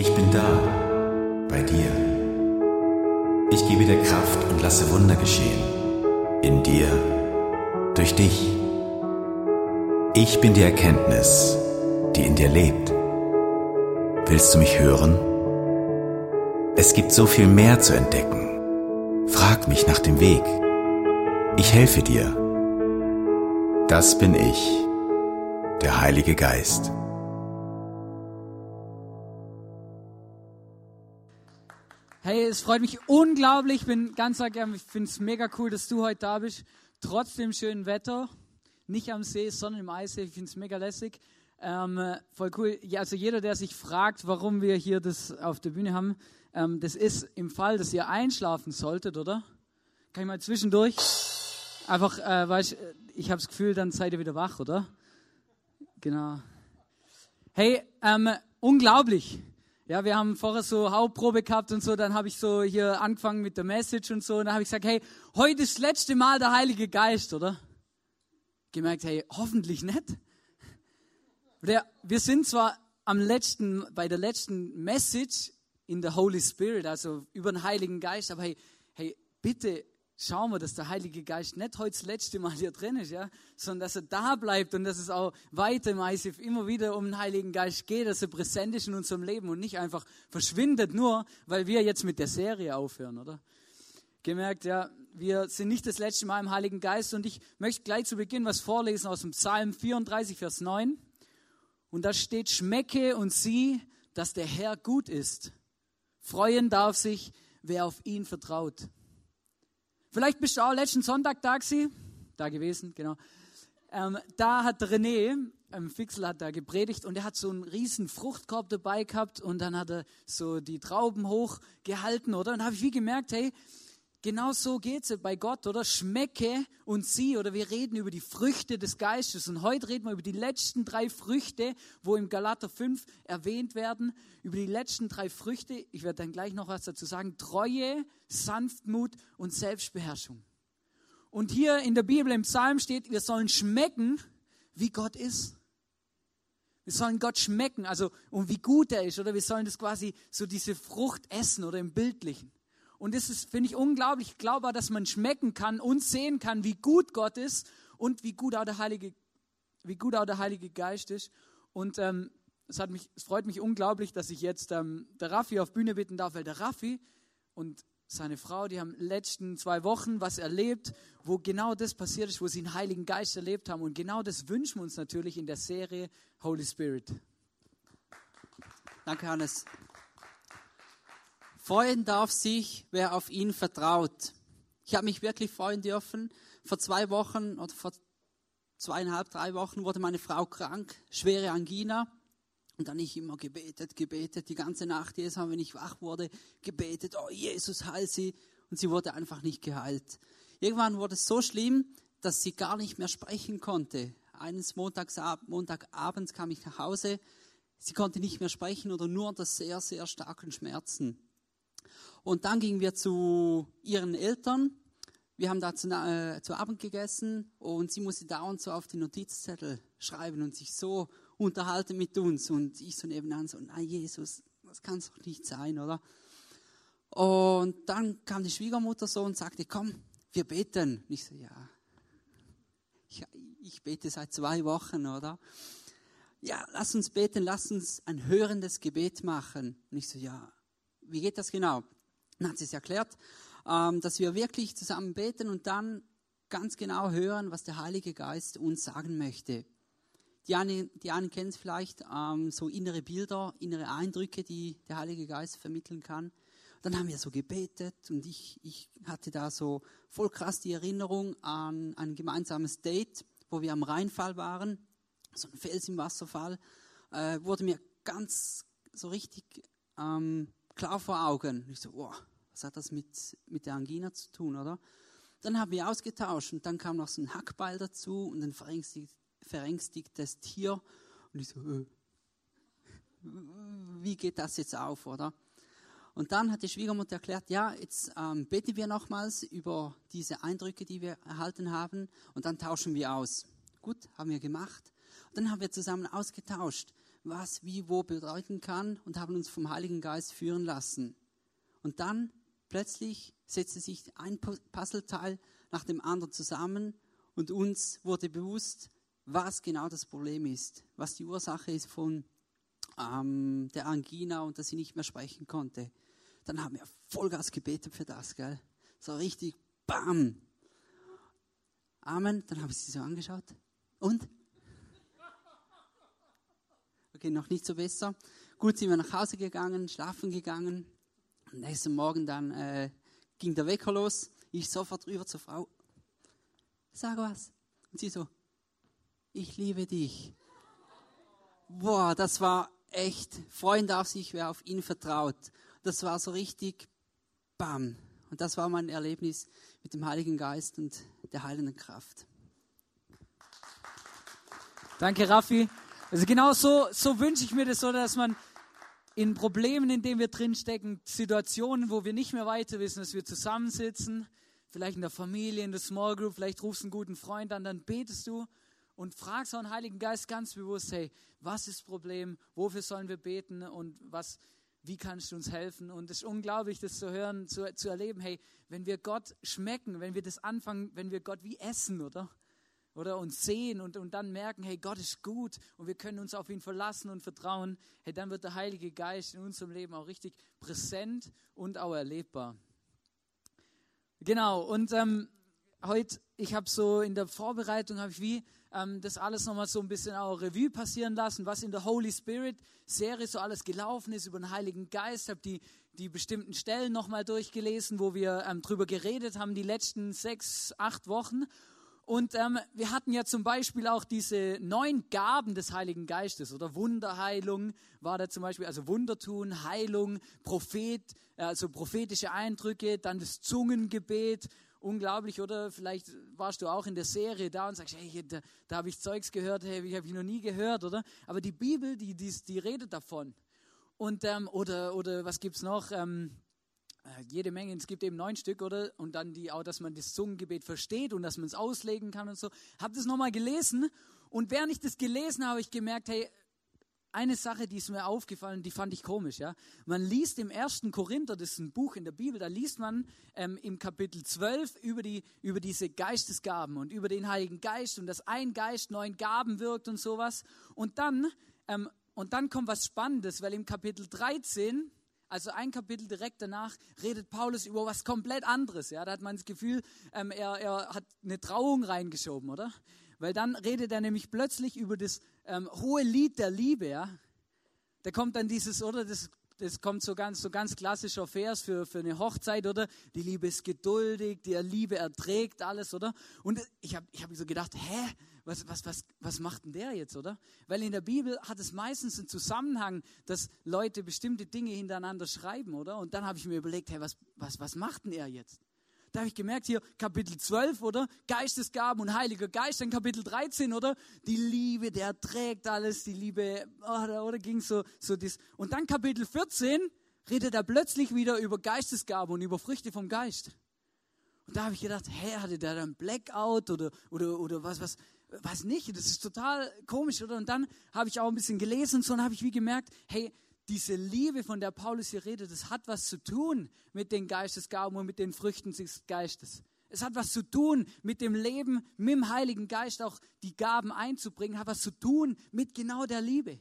Ich bin da, bei dir. Ich gebe dir Kraft und lasse Wunder geschehen. In dir, durch dich. Ich bin die Erkenntnis, die in dir lebt. Willst du mich hören? Es gibt so viel mehr zu entdecken. Frag mich nach dem Weg. Ich helfe dir. Das bin ich, der Heilige Geist. Hey, es freut mich unglaublich. Ich bin ganz gern, ich finde es mega cool, dass du heute da bist. Trotz dem schönen Wetter. Nicht am See, sondern im Eis. Ich finde es mega lässig. Ähm, voll cool. Ja, also jeder, der sich fragt, warum wir hier das auf der Bühne haben, ähm, das ist im Fall, dass ihr einschlafen solltet, oder? Kann ich mal zwischendurch? Einfach, äh, weißt, ich habe das Gefühl, dann seid ihr wieder wach, oder? Genau. Hey, ähm, unglaublich. Ja, wir haben vorher so Hauptprobe gehabt und so, dann habe ich so hier angefangen mit der Message und so, und dann habe ich gesagt, hey, heute ist das letzte Mal der Heilige Geist, oder? Gemerkt, hey, hoffentlich nicht. Der, wir sind zwar am letzten, bei der letzten Message in der Holy Spirit, also über den Heiligen Geist, aber hey, hey, bitte schauen wir, dass der Heilige Geist nicht heute das letzte Mal hier drin ist, ja, sondern dass er da bleibt und dass es auch weiter im ICF immer wieder um den Heiligen Geist geht, dass er präsent ist in unserem Leben und nicht einfach verschwindet, nur weil wir jetzt mit der Serie aufhören, oder? Gemerkt, ja, wir sind nicht das letzte Mal im Heiligen Geist und ich möchte gleich zu Beginn was vorlesen aus dem Psalm 34, Vers 9. Und da steht, schmecke und sieh, dass der Herr gut ist. Freuen darf sich, wer auf ihn vertraut. Vielleicht bist du auch letzten Sonntag da da gewesen, genau. Ähm, da hat René, ähm, Fixel hat da gepredigt und er hat so einen riesen Fruchtkorb dabei gehabt und dann hat er so die Trauben hochgehalten, oder? Und habe ich wie gemerkt, hey, Genau so geht es bei Gott, oder? Schmecke und sieh, oder wir reden über die Früchte des Geistes. Und heute reden wir über die letzten drei Früchte, wo im Galater 5 erwähnt werden. Über die letzten drei Früchte, ich werde dann gleich noch was dazu sagen, Treue, Sanftmut und Selbstbeherrschung. Und hier in der Bibel im Psalm steht, wir sollen schmecken, wie Gott ist. Wir sollen Gott schmecken, also und wie gut er ist, oder wir sollen das quasi so diese Frucht essen oder im Bildlichen. Und das ist, finde ich, unglaublich glaubbar, dass man schmecken kann und sehen kann, wie gut Gott ist und wie gut auch der Heilige, wie gut auch der Heilige Geist ist. Und ähm, es, hat mich, es freut mich unglaublich, dass ich jetzt ähm, der Raffi auf Bühne bitten darf, weil der Raffi und seine Frau, die haben letzten zwei Wochen was erlebt, wo genau das passiert ist, wo sie den Heiligen Geist erlebt haben. Und genau das wünschen wir uns natürlich in der Serie Holy Spirit. Danke, Hannes. Freuen darf sich, wer auf ihn vertraut. Ich habe mich wirklich freuen dürfen. Vor zwei Wochen oder vor zweieinhalb, drei Wochen wurde meine Frau krank, schwere Angina. Und dann ich immer gebetet, gebetet, die ganze Nacht, jedes Mal, wenn ich wach wurde, gebetet, oh Jesus, heil sie. Und sie wurde einfach nicht geheilt. Irgendwann wurde es so schlimm, dass sie gar nicht mehr sprechen konnte. Eines Montags, Montagabends kam ich nach Hause. Sie konnte nicht mehr sprechen oder nur unter sehr, sehr starken Schmerzen. Und dann gingen wir zu ihren Eltern. Wir haben da zu, äh, zu Abend gegessen und sie musste dauernd so auf die Notizzettel schreiben und sich so unterhalten mit uns. Und ich so nebenan so, nein, Jesus, das kann doch nicht sein, oder? Und dann kam die Schwiegermutter so und sagte, komm, wir beten. Und ich so, ja, ich, ich bete seit zwei Wochen, oder? Ja, lass uns beten, lass uns ein hörendes Gebet machen. Und ich so, ja, wie geht das genau? Dann hat sie es erklärt, ähm, dass wir wirklich zusammen beten und dann ganz genau hören, was der Heilige Geist uns sagen möchte. Die einen, die einen kennen es vielleicht, ähm, so innere Bilder, innere Eindrücke, die der Heilige Geist vermitteln kann. Dann haben wir so gebetet und ich, ich hatte da so voll krass die Erinnerung an ein gemeinsames Date, wo wir am Rheinfall waren, so ein Fels im Wasserfall, äh, wurde mir ganz so richtig ähm, klar vor Augen. ich so, wow, was hat das mit, mit der Angina zu tun, oder? Dann haben wir ausgetauscht und dann kam noch so ein Hackbeil dazu und ein verängstigt, verängstigtes Tier. Und ich so, äh, wie geht das jetzt auf, oder? Und dann hat die Schwiegermutter erklärt, ja, jetzt ähm, beten wir nochmals über diese Eindrücke, die wir erhalten haben, und dann tauschen wir aus. Gut, haben wir gemacht. Und dann haben wir zusammen ausgetauscht was wie wo bedeuten kann und haben uns vom Heiligen Geist führen lassen. Und dann plötzlich setzte sich ein Puzzleteil nach dem anderen zusammen und uns wurde bewusst, was genau das Problem ist, was die Ursache ist von ähm, der Angina und dass sie nicht mehr sprechen konnte. Dann haben wir Vollgas gebetet für das, gell? So richtig, bam! Amen. Dann habe ich sie so angeschaut. Und? Okay, noch nicht so besser. Gut, sind wir nach Hause gegangen, schlafen gegangen. Am nächsten Morgen dann äh, ging der Wecker los. Ich sofort rüber zur Frau. Sag was. Und sie so, ich liebe dich. Boah, das war echt, freuen darf sich, wer auf ihn vertraut. Das war so richtig, bam. Und das war mein Erlebnis mit dem Heiligen Geist und der heilenden Kraft. Danke, Raffi. Also genau so, so wünsche ich mir das so, dass man in Problemen, in denen wir drinstecken, Situationen, wo wir nicht mehr weiter wissen, dass wir zusammensitzen, vielleicht in der Familie, in der Small Group, vielleicht rufst du einen guten Freund an, dann betest du und fragst auch den Heiligen Geist ganz bewusst, hey, was ist das Problem, wofür sollen wir beten und was, wie kannst du uns helfen? Und es ist unglaublich, das zu hören, zu, zu erleben, hey, wenn wir Gott schmecken, wenn wir das anfangen, wenn wir Gott wie essen, oder? Oder uns sehen und, und dann merken, hey, Gott ist gut und wir können uns auf ihn verlassen und vertrauen, hey, dann wird der Heilige Geist in unserem Leben auch richtig präsent und auch erlebbar. Genau, und ähm, heute, ich habe so in der Vorbereitung, habe ich wie ähm, das alles nochmal so ein bisschen auch Revue passieren lassen, was in der Holy Spirit Serie so alles gelaufen ist über den Heiligen Geist. Habe die, die bestimmten Stellen nochmal durchgelesen, wo wir ähm, drüber geredet haben, die letzten sechs, acht Wochen. Und ähm, wir hatten ja zum Beispiel auch diese neun Gaben des Heiligen Geistes oder Wunderheilung war da zum Beispiel, also Wundertun, Heilung, Prophet, also prophetische Eindrücke, dann das Zungengebet unglaublich, oder? Vielleicht warst du auch in der Serie da und sagst, hey, da, da habe ich Zeugs gehört, hey, habe ich noch nie gehört, oder? Aber die Bibel, die, die, die redet davon. Und, ähm, oder, oder was gibt es noch? Ähm, äh, jede Menge, es gibt eben neun Stück, oder? Und dann die auch, dass man das Zungengebet versteht und dass man es auslegen kann und so. Habe das nochmal gelesen und während ich das gelesen habe, habe ich gemerkt, hey, eine Sache, die ist mir aufgefallen, die fand ich komisch. Ja? Man liest im ersten Korinther, das ist ein Buch in der Bibel, da liest man ähm, im Kapitel 12 über, die, über diese Geistesgaben und über den Heiligen Geist und dass ein Geist neun Gaben wirkt und sowas. Und dann, ähm, und dann kommt was Spannendes, weil im Kapitel 13, also ein Kapitel direkt danach, redet Paulus über was komplett anderes. Ja? Da hat man das Gefühl, ähm, er, er hat eine Trauung reingeschoben, oder? Weil dann redet er nämlich plötzlich über das ähm, hohe Lied der Liebe. Ja? Da kommt dann dieses, oder das, das kommt so ganz, so ganz klassischer Vers für, für eine Hochzeit, oder? Die Liebe ist geduldig, die Liebe erträgt alles, oder? Und ich habe ich hab so gedacht, hä? Was, was, was, was macht denn der jetzt, oder? Weil in der Bibel hat es meistens einen Zusammenhang, dass Leute bestimmte Dinge hintereinander schreiben, oder? Und dann habe ich mir überlegt, hey, was, was, was macht denn er jetzt? Da habe ich gemerkt, hier Kapitel 12, oder? Geistesgaben und Heiliger Geist, dann Kapitel 13, oder? Die Liebe, der trägt alles, die Liebe, oh, oder ging so, so das. Und dann Kapitel 14 redet er plötzlich wieder über Geistesgaben und über Früchte vom Geist. Und da habe ich gedacht, hä, hatte der dann Blackout oder, oder, oder was, was, was nicht? Das ist total komisch, oder? Und dann habe ich auch ein bisschen gelesen und so und habe ich wie gemerkt, hey, diese Liebe, von der Paulus hier redet, das hat was zu tun mit den Geistesgaben und mit den Früchten des Geistes. Es hat was zu tun mit dem Leben, mit dem Heiligen Geist auch die Gaben einzubringen, hat was zu tun mit genau der Liebe.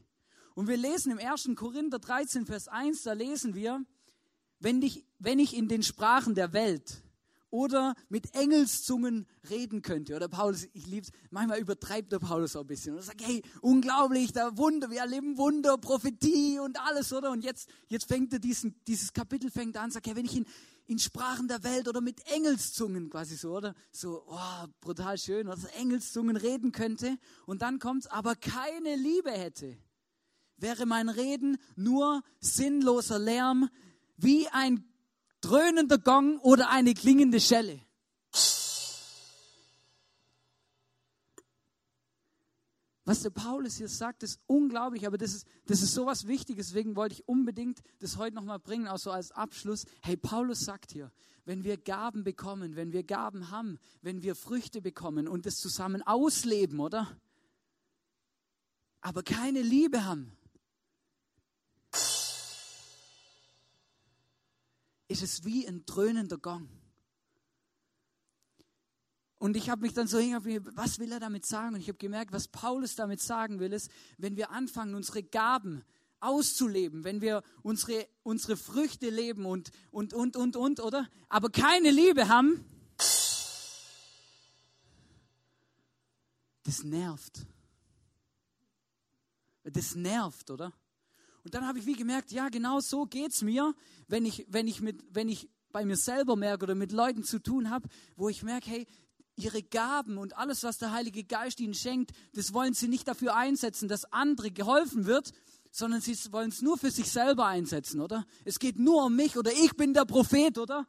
Und wir lesen im 1. Korinther 13, Vers 1, da lesen wir, wenn ich, wenn ich in den Sprachen der Welt oder mit Engelszungen reden könnte. Oder Paulus, ich liebe es, manchmal übertreibt der Paulus auch ein bisschen und sagt, hey, unglaublich, da Wunder, wir erleben Wunder, Prophetie und alles, oder? Und jetzt, jetzt fängt er diesen, dieses Kapitel fängt an, sagt, hey, wenn ich in, in Sprachen der Welt oder mit Engelszungen quasi so, oder? So, oh, brutal schön, oder? Engelszungen reden könnte. Und dann kommt's, aber keine Liebe hätte, wäre mein Reden nur sinnloser Lärm, wie ein dröhnender Gong oder eine klingende Schelle. Was der Paulus hier sagt, ist unglaublich, aber das ist, das ist so was Wichtiges, deswegen wollte ich unbedingt das heute nochmal bringen, auch so als Abschluss. Hey, Paulus sagt hier, wenn wir Gaben bekommen, wenn wir Gaben haben, wenn wir Früchte bekommen und das zusammen ausleben, oder? Aber keine Liebe haben, ist es wie ein dröhnender Gong. Und ich habe mich dann so hingegangen, was will er damit sagen? Und ich habe gemerkt, was Paulus damit sagen will, ist, wenn wir anfangen, unsere Gaben auszuleben, wenn wir unsere, unsere Früchte leben und, und, und, und, und, oder? Aber keine Liebe haben, das nervt. Das nervt, oder? Und dann habe ich wie gemerkt, ja, genau so geht es mir, wenn ich, wenn, ich mit, wenn ich bei mir selber merke oder mit Leuten zu tun habe, wo ich merke, hey, ihre Gaben und alles, was der Heilige Geist ihnen schenkt, das wollen sie nicht dafür einsetzen, dass andere geholfen wird, sondern sie wollen es nur für sich selber einsetzen, oder? Es geht nur um mich oder ich bin der Prophet, oder?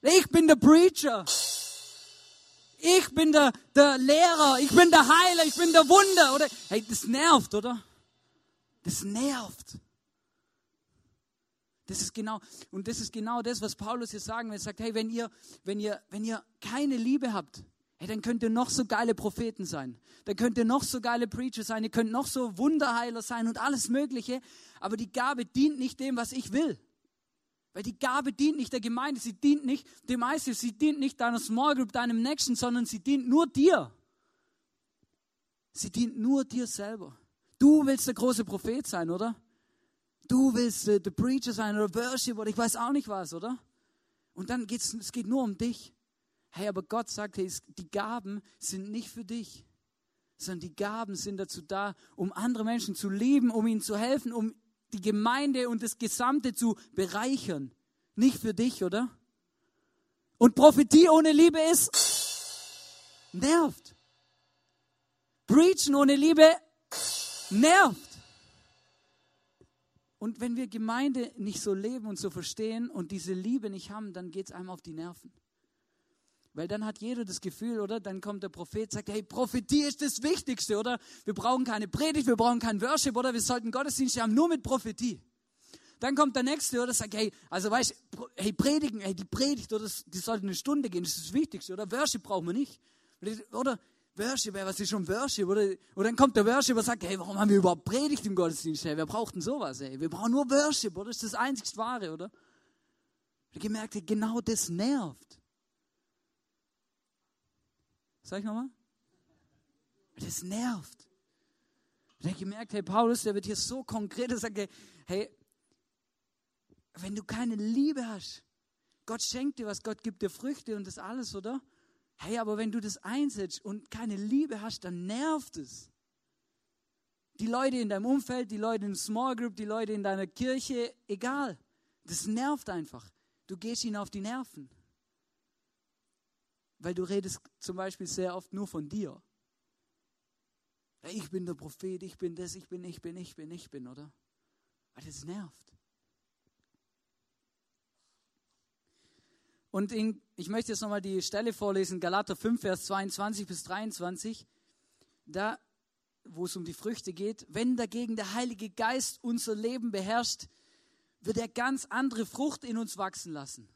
Ich bin der Preacher. Ich bin der, der Lehrer, ich bin der Heiler, ich bin der Wunder, oder? Hey, das nervt, oder? Das nervt. Das ist genau, und das ist genau das, was Paulus hier sagen will. Er sagt, hey, wenn ihr, wenn ihr, wenn ihr keine Liebe habt, hey, dann könnt ihr noch so geile Propheten sein. Dann könnt ihr noch so geile Preacher sein. Ihr könnt noch so Wunderheiler sein und alles Mögliche. Aber die Gabe dient nicht dem, was ich will. Weil die Gabe dient nicht der Gemeinde, sie dient nicht dem ICF, sie dient nicht deiner Small Group, deinem Nächsten, sondern sie dient nur dir. Sie dient nur dir selber. Du willst der große Prophet sein, oder? Du willst äh, der Preacher sein oder Worship oder ich weiß auch nicht was, oder? Und dann geht es geht nur um dich. Hey, aber Gott sagt, hey, die Gaben sind nicht für dich, sondern die Gaben sind dazu da, um andere Menschen zu lieben, um ihnen zu helfen, um die Gemeinde und das Gesamte zu bereichern. Nicht für dich, oder? Und Prophetie ohne Liebe ist nervt. Preachen ohne Liebe nervt. Und wenn wir Gemeinde nicht so leben und so verstehen und diese Liebe nicht haben, dann geht es einem auf die Nerven. Weil dann hat jeder das Gefühl, oder? Dann kommt der Prophet, sagt, hey, Prophetie ist das Wichtigste, oder? Wir brauchen keine Predigt, wir brauchen kein Worship, oder? Wir sollten Gottesdienste haben, nur mit Prophetie. Dann kommt der Nächste, oder? Sagt, hey, also weißt hey, predigen, hey, die Predigt, oder? Die sollte eine Stunde gehen, das ist das Wichtigste, oder? Worship brauchen wir nicht. Oder? Worship, was ist schon Worship? Oder, und dann kommt der Worship und sagt, hey, warum haben wir überhaupt Predigt im Gottesdienst? Hey, wer braucht denn sowas? Hey? Wir brauchen nur Worship, oder? Das ist das einzig Wahre, oder? Ich gemerkt, genau das nervt. Sag ich nochmal? Das nervt. Und ich habe gemerkt, hey, Paulus, der wird hier so konkret, er sagt, hey, wenn du keine Liebe hast, Gott schenkt dir was, Gott gibt dir Früchte und das alles, oder? Hey, aber wenn du das einsetzt und keine Liebe hast, dann nervt es. Die Leute in deinem Umfeld, die Leute in Small Group, die Leute in deiner Kirche, egal. Das nervt einfach. Du gehst ihnen auf die Nerven. Weil du redest zum Beispiel sehr oft nur von dir. Ich bin der Prophet, ich bin das, ich bin, ich bin, ich bin, ich bin, oder? Weil das nervt. Und in, ich möchte jetzt nochmal die Stelle vorlesen, Galater 5, Vers 22 bis 23. Da, wo es um die Früchte geht. Wenn dagegen der Heilige Geist unser Leben beherrscht, wird er ganz andere Frucht in uns wachsen lassen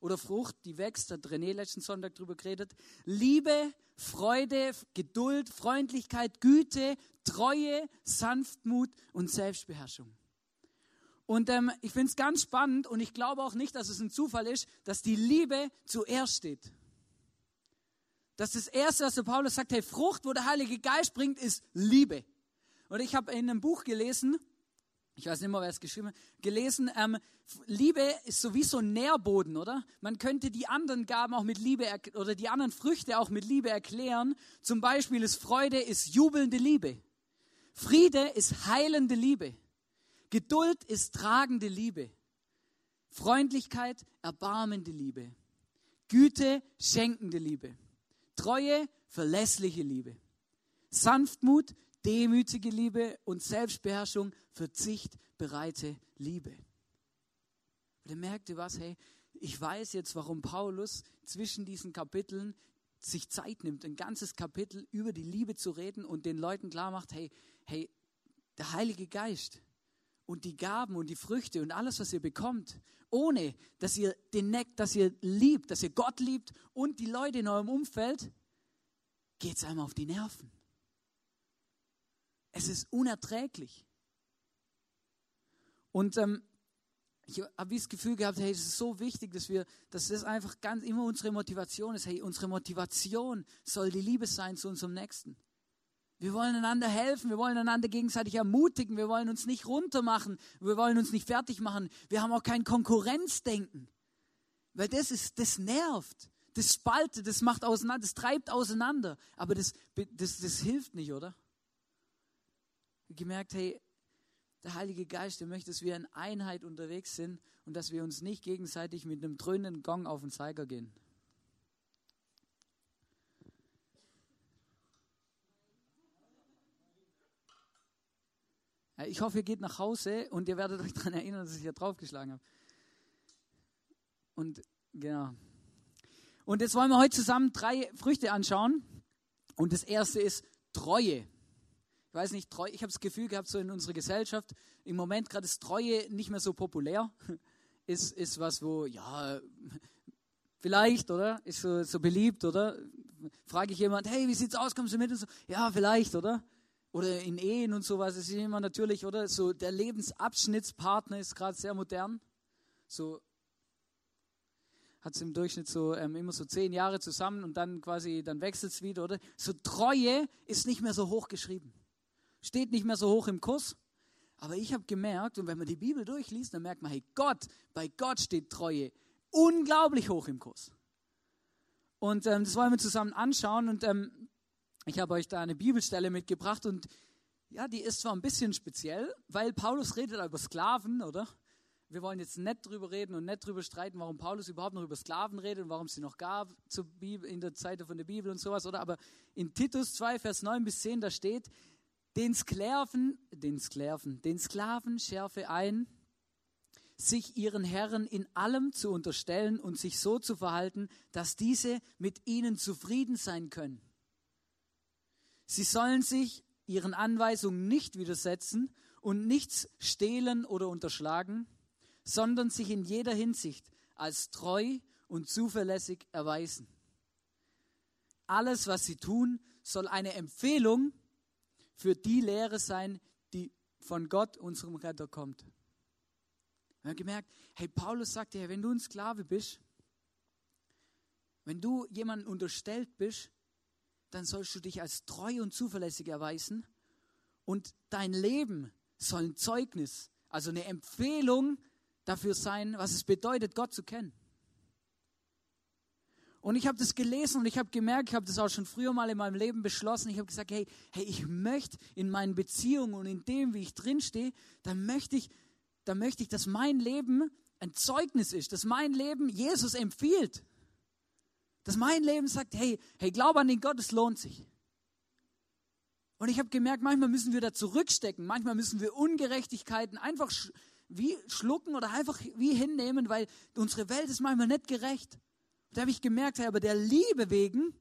oder Frucht, die wächst, hat René letzten Sonntag darüber geredet. Liebe, Freude, Geduld, Freundlichkeit, Güte, Treue, Sanftmut und Selbstbeherrschung. Und ähm, ich finde es ganz spannend und ich glaube auch nicht, dass es ein Zufall ist, dass die Liebe zuerst steht. Dass das Erste, was der Paulus sagt, hey, Frucht, wo der Heilige Geist bringt, ist Liebe. Und ich habe in einem Buch gelesen, ich weiß nicht mehr, wer es geschrieben hat, gelesen, ähm, Liebe ist sowieso ein Nährboden, oder? Man könnte die anderen Gaben auch mit Liebe oder die anderen Früchte auch mit Liebe erklären. Zum Beispiel ist Freude ist jubelnde Liebe. Friede ist heilende Liebe. Geduld ist tragende Liebe. Freundlichkeit erbarmende Liebe. Güte schenkende Liebe. Treue verlässliche Liebe. Sanftmut demütige Liebe und Selbstbeherrschung, Verzicht, bereite Liebe. Und er merkte was, hey, ich weiß jetzt, warum Paulus zwischen diesen Kapiteln sich Zeit nimmt, ein ganzes Kapitel über die Liebe zu reden und den Leuten klar macht, hey, hey, der Heilige Geist und die Gaben und die Früchte und alles, was ihr bekommt, ohne dass ihr den Neck, dass ihr liebt, dass ihr Gott liebt und die Leute in eurem Umfeld, geht es einmal auf die Nerven. Es ist unerträglich. Und ähm, ich habe das Gefühl gehabt, hey, es ist so wichtig, dass wir, dass das einfach ganz immer unsere Motivation ist. Hey, unsere Motivation soll die Liebe sein zu unserem Nächsten. Wir wollen einander helfen, wir wollen einander gegenseitig ermutigen, wir wollen uns nicht runtermachen, wir wollen uns nicht fertig machen. Wir haben auch kein Konkurrenzdenken. Weil das ist, das nervt, das spaltet, das macht auseinander, das treibt auseinander. Aber das, das, das hilft nicht, oder? Gemerkt, hey, der Heilige Geist, der möchte, dass wir in Einheit unterwegs sind und dass wir uns nicht gegenseitig mit einem dröhnenden Gong auf den Zeiger gehen. Ich hoffe, ihr geht nach Hause und ihr werdet euch daran erinnern, dass ich hier draufgeschlagen habe. Und genau. Und jetzt wollen wir heute zusammen drei Früchte anschauen. Und das erste ist Treue weiß nicht, treu, ich habe das Gefühl gehabt, so in unserer Gesellschaft, im Moment gerade ist Treue nicht mehr so populär. Ist, ist was, wo, ja, vielleicht, oder? Ist so, so beliebt, oder? Frage ich jemand, hey, wie sieht's aus, kommst du mit? Und so, ja, vielleicht, oder? Oder in Ehen und sowas, ist immer natürlich, oder? So der Lebensabschnittspartner ist gerade sehr modern. So hat es im Durchschnitt so ähm, immer so zehn Jahre zusammen und dann quasi, dann wechselt es wieder, oder? So Treue ist nicht mehr so hoch geschrieben steht nicht mehr so hoch im Kurs. Aber ich habe gemerkt, und wenn man die Bibel durchliest, dann merkt man, hey, Gott, bei Gott steht Treue unglaublich hoch im Kurs. Und ähm, das wollen wir zusammen anschauen. Und ähm, ich habe euch da eine Bibelstelle mitgebracht. Und ja, die ist zwar ein bisschen speziell, weil Paulus redet über Sklaven, oder? Wir wollen jetzt nicht drüber reden und nicht drüber streiten, warum Paulus überhaupt noch über Sklaven redet und warum es sie noch gab Bibel, in der Zeit von der Bibel und sowas, oder? Aber in Titus 2, Vers 9 bis 10, da steht, den Sklaven, den Sklaven, den Sklaven schärfe ein, sich ihren Herren in allem zu unterstellen und sich so zu verhalten, dass diese mit ihnen zufrieden sein können. Sie sollen sich ihren Anweisungen nicht widersetzen und nichts stehlen oder unterschlagen, sondern sich in jeder Hinsicht als treu und zuverlässig erweisen. Alles, was sie tun, soll eine Empfehlung für die Lehre sein, die von Gott, unserem Retter, kommt. Wir haben gemerkt, hey, Paulus sagt ja, wenn du ein Sklave bist, wenn du jemanden unterstellt bist, dann sollst du dich als treu und zuverlässig erweisen und dein Leben soll ein Zeugnis, also eine Empfehlung dafür sein, was es bedeutet, Gott zu kennen. Und ich habe das gelesen und ich habe gemerkt, ich habe das auch schon früher mal in meinem Leben beschlossen. Ich habe gesagt, hey, hey, ich möchte in meinen Beziehungen und in dem, wie ich drinstehe, da möchte ich, da möchte ich, dass mein Leben ein Zeugnis ist, dass mein Leben Jesus empfiehlt. Dass mein Leben sagt, hey, hey, glaub an den Gott, es lohnt sich. Und ich habe gemerkt, manchmal müssen wir da zurückstecken, manchmal müssen wir Ungerechtigkeiten einfach wie schlucken oder einfach wie hinnehmen, weil unsere Welt ist manchmal nicht gerecht. Da habe ich gemerkt, hey, aber der Liebe wegen,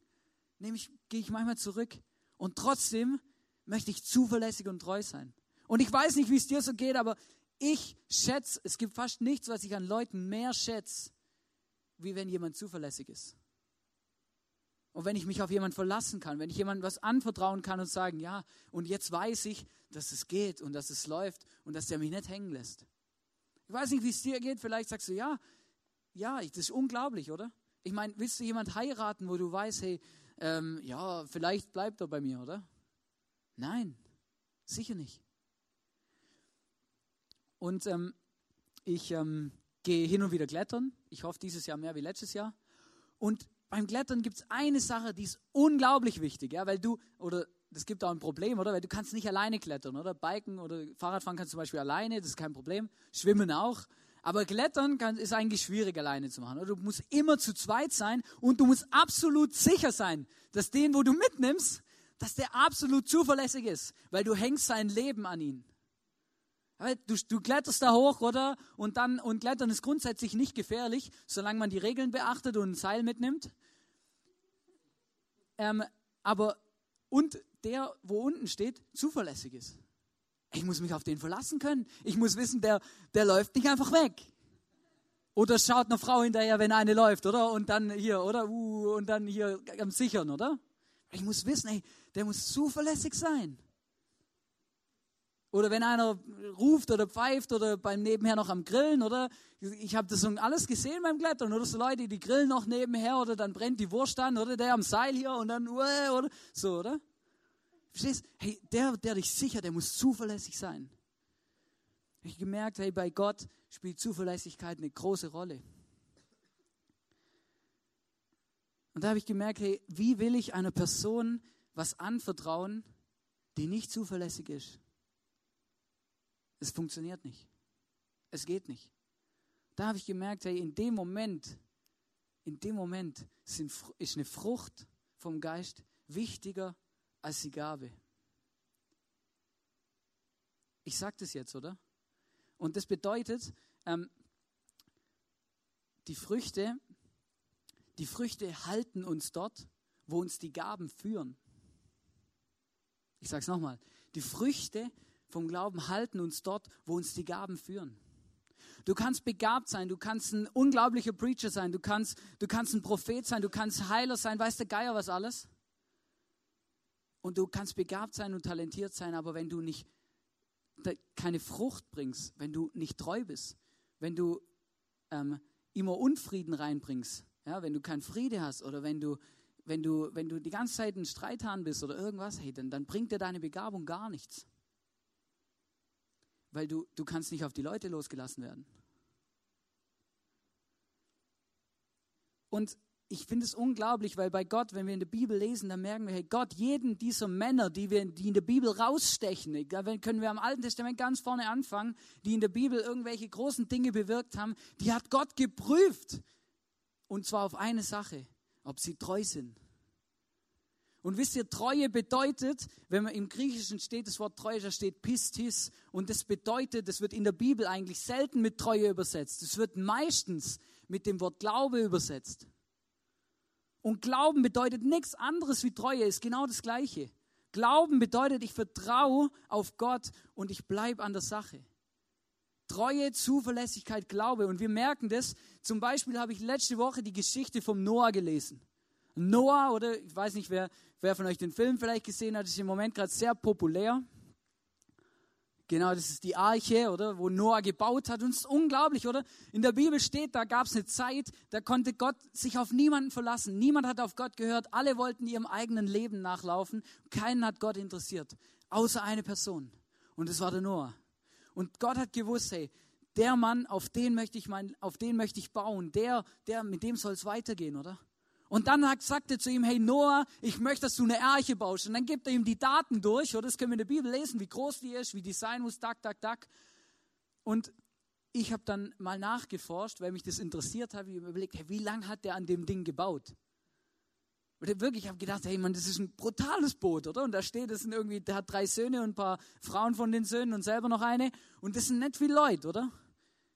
nämlich gehe ich manchmal zurück und trotzdem möchte ich zuverlässig und treu sein. Und ich weiß nicht, wie es dir so geht, aber ich schätze, es gibt fast nichts, was ich an Leuten mehr schätze, wie wenn jemand zuverlässig ist. Und wenn ich mich auf jemanden verlassen kann, wenn ich jemandem was anvertrauen kann und sagen, ja, und jetzt weiß ich, dass es geht und dass es läuft und dass der mich nicht hängen lässt. Ich weiß nicht, wie es dir geht, vielleicht sagst du, ja, ja, das ist unglaublich, oder? Ich meine, willst du jemand heiraten, wo du weißt, hey, ähm, ja, vielleicht bleibt er bei mir, oder? Nein, sicher nicht. Und ähm, ich ähm, gehe hin und wieder klettern. Ich hoffe, dieses Jahr mehr wie letztes Jahr. Und beim Klettern gibt es eine Sache, die ist unglaublich wichtig, ja, weil du, oder es gibt auch ein Problem, oder? Weil du kannst nicht alleine klettern, oder? Biken oder Fahrradfahren kannst du zum Beispiel alleine, das ist kein Problem. Schwimmen auch. Aber Klettern kann, ist eigentlich schwierig alleine zu machen. Du musst immer zu zweit sein und du musst absolut sicher sein, dass den, wo du mitnimmst, dass der absolut zuverlässig ist, weil du hängst sein Leben an ihn. Du, du kletterst da hoch, oder? Und dann, und Klettern ist grundsätzlich nicht gefährlich, solange man die Regeln beachtet und ein Seil mitnimmt. Ähm, aber, und der, wo unten steht, zuverlässig ist. Ich muss mich auf den verlassen können. Ich muss wissen, der, der läuft nicht einfach weg. Oder schaut eine Frau hinterher, wenn eine läuft, oder? Und dann hier, oder? Uh, und dann hier am Sichern, oder? Ich muss wissen, ey, der muss zuverlässig sein. Oder wenn einer ruft oder pfeift oder beim Nebenher noch am Grillen, oder? Ich habe das so alles gesehen beim Klettern, oder so Leute, die grillen noch nebenher, oder dann brennt die Wurst an, oder der am Seil hier und dann, oder? So, oder? Verstehst? Hey, der, der dich sichert, der muss zuverlässig sein. Ich habe gemerkt, hey, bei Gott spielt Zuverlässigkeit eine große Rolle. Und da habe ich gemerkt, hey, wie will ich einer Person was anvertrauen, die nicht zuverlässig ist? Es funktioniert nicht. Es geht nicht. Da habe ich gemerkt, hey, in dem Moment, in dem Moment sind, ist eine Frucht vom Geist wichtiger als die Gabe. Ich sage das jetzt, oder? Und das bedeutet, ähm, die Früchte, die Früchte halten uns dort, wo uns die Gaben führen. Ich sage es nochmal. Die Früchte vom Glauben halten uns dort, wo uns die Gaben führen. Du kannst begabt sein, du kannst ein unglaublicher Preacher sein, du kannst, du kannst ein Prophet sein, du kannst Heiler sein, weiß der Geier was alles. Und du kannst begabt sein und talentiert sein, aber wenn du nicht keine Frucht bringst, wenn du nicht treu bist, wenn du ähm, immer Unfrieden reinbringst, ja, wenn du keinen Friede hast oder wenn du, wenn du, wenn du die ganze Zeit ein Streithahn bist oder irgendwas, hey, dann, dann bringt dir deine Begabung gar nichts weil du, du kannst nicht auf die Leute losgelassen werden. Und ich finde es unglaublich, weil bei Gott, wenn wir in der Bibel lesen, dann merken wir, hey Gott, jeden dieser Männer, die, wir, die in der Bibel rausstechen, da können wir am Alten Testament ganz vorne anfangen, die in der Bibel irgendwelche großen Dinge bewirkt haben, die hat Gott geprüft. Und zwar auf eine Sache, ob sie treu sind. Und wisst ihr, Treue bedeutet, wenn man im Griechischen steht, das Wort Treue, da steht Pistis. Und das bedeutet, das wird in der Bibel eigentlich selten mit Treue übersetzt. Es wird meistens mit dem Wort Glaube übersetzt. Und Glauben bedeutet nichts anderes wie Treue, ist genau das Gleiche. Glauben bedeutet, ich vertraue auf Gott und ich bleibe an der Sache. Treue, Zuverlässigkeit, Glaube. Und wir merken das. Zum Beispiel habe ich letzte Woche die Geschichte vom Noah gelesen. Noah, oder ich weiß nicht, wer, wer von euch den Film vielleicht gesehen hat, ist im Moment gerade sehr populär. Genau, das ist die Arche, oder, wo Noah gebaut hat. Und es ist unglaublich, oder? In der Bibel steht, da gab es eine Zeit, da konnte Gott sich auf niemanden verlassen. Niemand hat auf Gott gehört. Alle wollten ihrem eigenen Leben nachlaufen. Keinen hat Gott interessiert, außer eine Person. Und das war der Noah. Und Gott hat gewusst, hey, der Mann, auf den möchte ich mein, auf den möchte ich bauen. Der, der, mit dem soll es weitergehen, oder? Und dann sagt er zu ihm, hey Noah, ich möchte, dass du eine Arche baust. Und dann gibt er ihm die Daten durch, oder das können wir in der Bibel lesen, wie groß die ist, wie die sein muss, tak, tak, tak. Und ich habe dann mal nachgeforscht, weil mich das interessiert hat, ich überlegt, hey, wie lange hat der an dem Ding gebaut? Und wirklich, ich habe gedacht, hey Mann, das ist ein brutales Boot, oder? Und da steht, das sind irgendwie, der hat drei Söhne und ein paar Frauen von den Söhnen und selber noch eine. Und das sind nicht viele Leute, oder?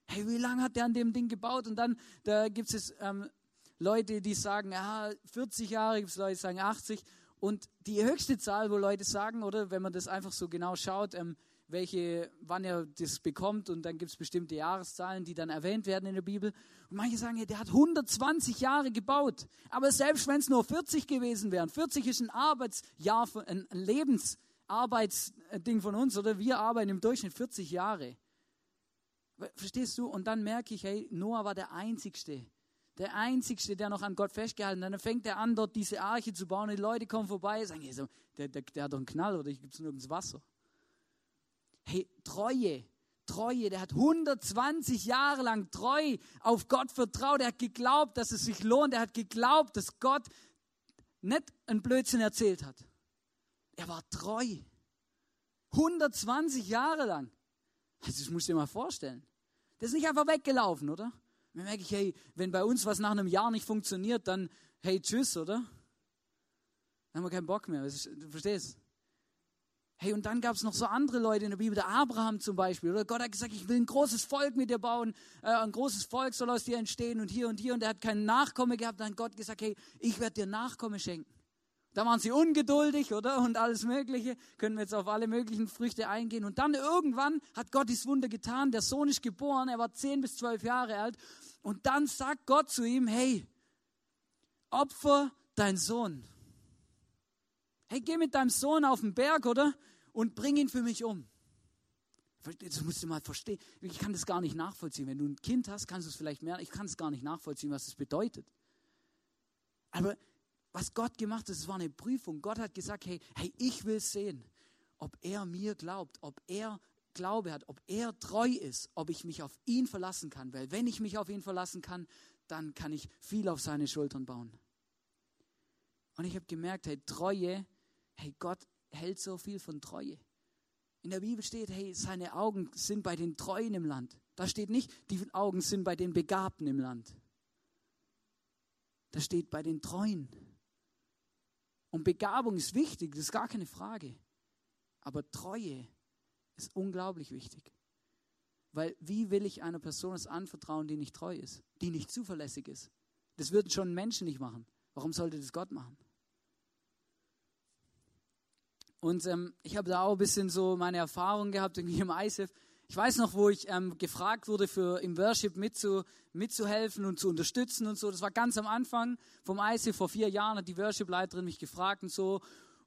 Hey, wie lange hat der an dem Ding gebaut? Und dann, da gibt es ähm, Leute, die sagen, ja, 40 Jahre, gibt es Leute, die sagen 80. Und die höchste Zahl, wo Leute sagen, oder wenn man das einfach so genau schaut, ähm, welche, wann er das bekommt und dann gibt es bestimmte Jahreszahlen, die dann erwähnt werden in der Bibel. Und manche sagen, ja, der hat 120 Jahre gebaut. Aber selbst wenn es nur 40 gewesen wären, 40 ist ein Arbeitsjahr, ein Lebensarbeitsding von uns, oder wir arbeiten im Durchschnitt 40 Jahre. Verstehst du? Und dann merke ich, hey, Noah war der Einzigste, der Einzige, der noch an Gott festgehalten hat. Dann fängt er an, dort diese Arche zu bauen. Und die Leute kommen vorbei und sagen, hey, der, der, der, hat doch einen Knall oder gibt es nirgends Wasser. Hey, Treue, Treue, der hat 120 Jahre lang treu auf Gott vertraut. Er hat geglaubt, dass es sich lohnt. Er hat geglaubt, dass Gott nicht einen Blödsinn erzählt hat. Er war treu. 120 Jahre lang. Also, das musst du dir mal vorstellen. Der ist nicht einfach weggelaufen, oder? Dann merke ich, hey, wenn bei uns was nach einem Jahr nicht funktioniert, dann, hey, tschüss, oder? Dann haben wir keinen Bock mehr. Du verstehst? Hey, und dann gab es noch so andere Leute in der Bibel, der Abraham zum Beispiel. Oder Gott hat gesagt, ich will ein großes Volk mit dir bauen. Äh, ein großes Volk soll aus dir entstehen und hier und hier. Und er hat keinen Nachkomme gehabt. Dann hat Gott gesagt, hey, ich werde dir Nachkomme schenken. Da waren sie ungeduldig, oder? Und alles Mögliche. Können wir jetzt auf alle möglichen Früchte eingehen. Und dann irgendwann hat Gott dieses Wunder getan. Der Sohn ist geboren. Er war zehn bis zwölf Jahre alt. Und dann sagt Gott zu ihm, hey, opfer dein Sohn. Hey, geh mit deinem Sohn auf den Berg, oder? Und bring ihn für mich um. Das musst du mal verstehen. Ich kann das gar nicht nachvollziehen. Wenn du ein Kind hast, kannst du es vielleicht mehr. Ich kann es gar nicht nachvollziehen, was es bedeutet. Aber was Gott gemacht hat, es war eine Prüfung. Gott hat gesagt, hey, hey, ich will sehen, ob er mir glaubt, ob er Glaube hat, ob er treu ist, ob ich mich auf ihn verlassen kann. Weil wenn ich mich auf ihn verlassen kann, dann kann ich viel auf seine Schultern bauen. Und ich habe gemerkt, hey, Treue, hey, Gott hält so viel von Treue. In der Bibel steht, hey, seine Augen sind bei den Treuen im Land. Da steht nicht, die Augen sind bei den Begabten im Land. Da steht bei den Treuen. Und Begabung ist wichtig, das ist gar keine Frage. Aber Treue ist unglaublich wichtig. Weil wie will ich einer Person es anvertrauen, die nicht treu ist, die nicht zuverlässig ist? Das würden schon Menschen nicht machen. Warum sollte das Gott machen? Und ähm, ich habe da auch ein bisschen so meine Erfahrung gehabt, irgendwie im ISF. Ich weiß noch, wo ich ähm, gefragt wurde, für im Worship mitzu, mitzuhelfen und zu unterstützen und so. Das war ganz am Anfang vom ISF, vor vier Jahren hat die Worship-Leiterin mich gefragt und so.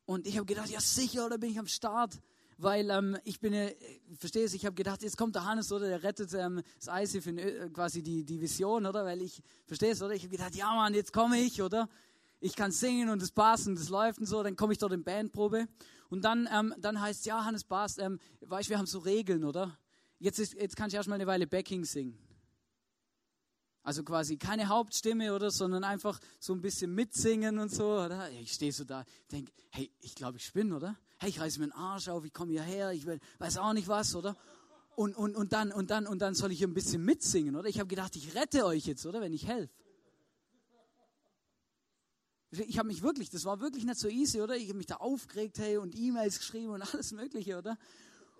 Und ich habe gedacht, ja sicher, oder bin ich am Start? Weil ähm, ich bin, äh, verstehst ich habe gedacht, jetzt kommt der Hannes, oder, der rettet ähm, das ISF in, äh, quasi die, die Vision, oder? Weil ich, verstehst oder? Ich habe gedacht, ja Mann, jetzt komme ich, oder? Ich kann singen und es passt und es läuft und so, dann komme ich dort in Bandprobe. Und dann, ähm, dann heißt es, ja, Hannes Bast, ähm, weißt wir haben so Regeln, oder? Jetzt, ist, jetzt kann ich erstmal eine Weile Backing singen. Also quasi keine Hauptstimme, oder? Sondern einfach so ein bisschen mitsingen und so, oder? Ich stehe so da, denke, hey, ich glaube, ich spinne, oder? Hey, ich reiße mir den Arsch auf, ich komme hierher, ich weiß auch nicht was, oder? Und, und, und, dann, und, dann, und dann soll ich ein bisschen mitsingen, oder? Ich habe gedacht, ich rette euch jetzt, oder? Wenn ich helfe. Ich habe mich wirklich, das war wirklich nicht so easy, oder? Ich habe mich da aufgeregt, hey, und E-Mails geschrieben und alles Mögliche, oder?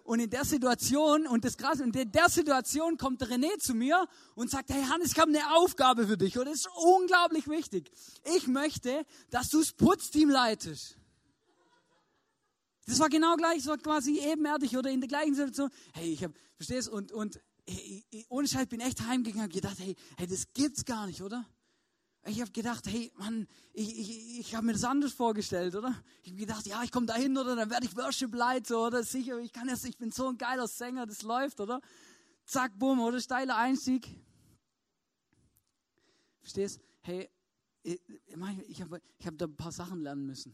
Und in der Situation, und das krass, in der Situation kommt René zu mir und sagt, hey Hannes, ich habe eine Aufgabe für dich, und das ist unglaublich wichtig. Ich möchte, dass du das Putzteam leitest. Das war genau gleich, so quasi ebenerdig oder in der gleichen Situation. Hey, ich habe, verstehst und und hey, ohne Scheiß bin echt heimgegangen und gedacht, hey, hey, das gibt's gar nicht, oder? Ich habe gedacht, hey, Mann, ich, ich, ich habe mir das anders vorgestellt, oder? Ich habe gedacht, ja, ich komme da hin, oder? Dann werde ich Worship-Leiter, oder? Sicher, ich kann jetzt, ich bin so ein geiler Sänger, das läuft, oder? Zack, bumm, oder? Steiler Einstieg. Verstehst? Hey, ich, ich habe ich hab da ein paar Sachen lernen müssen.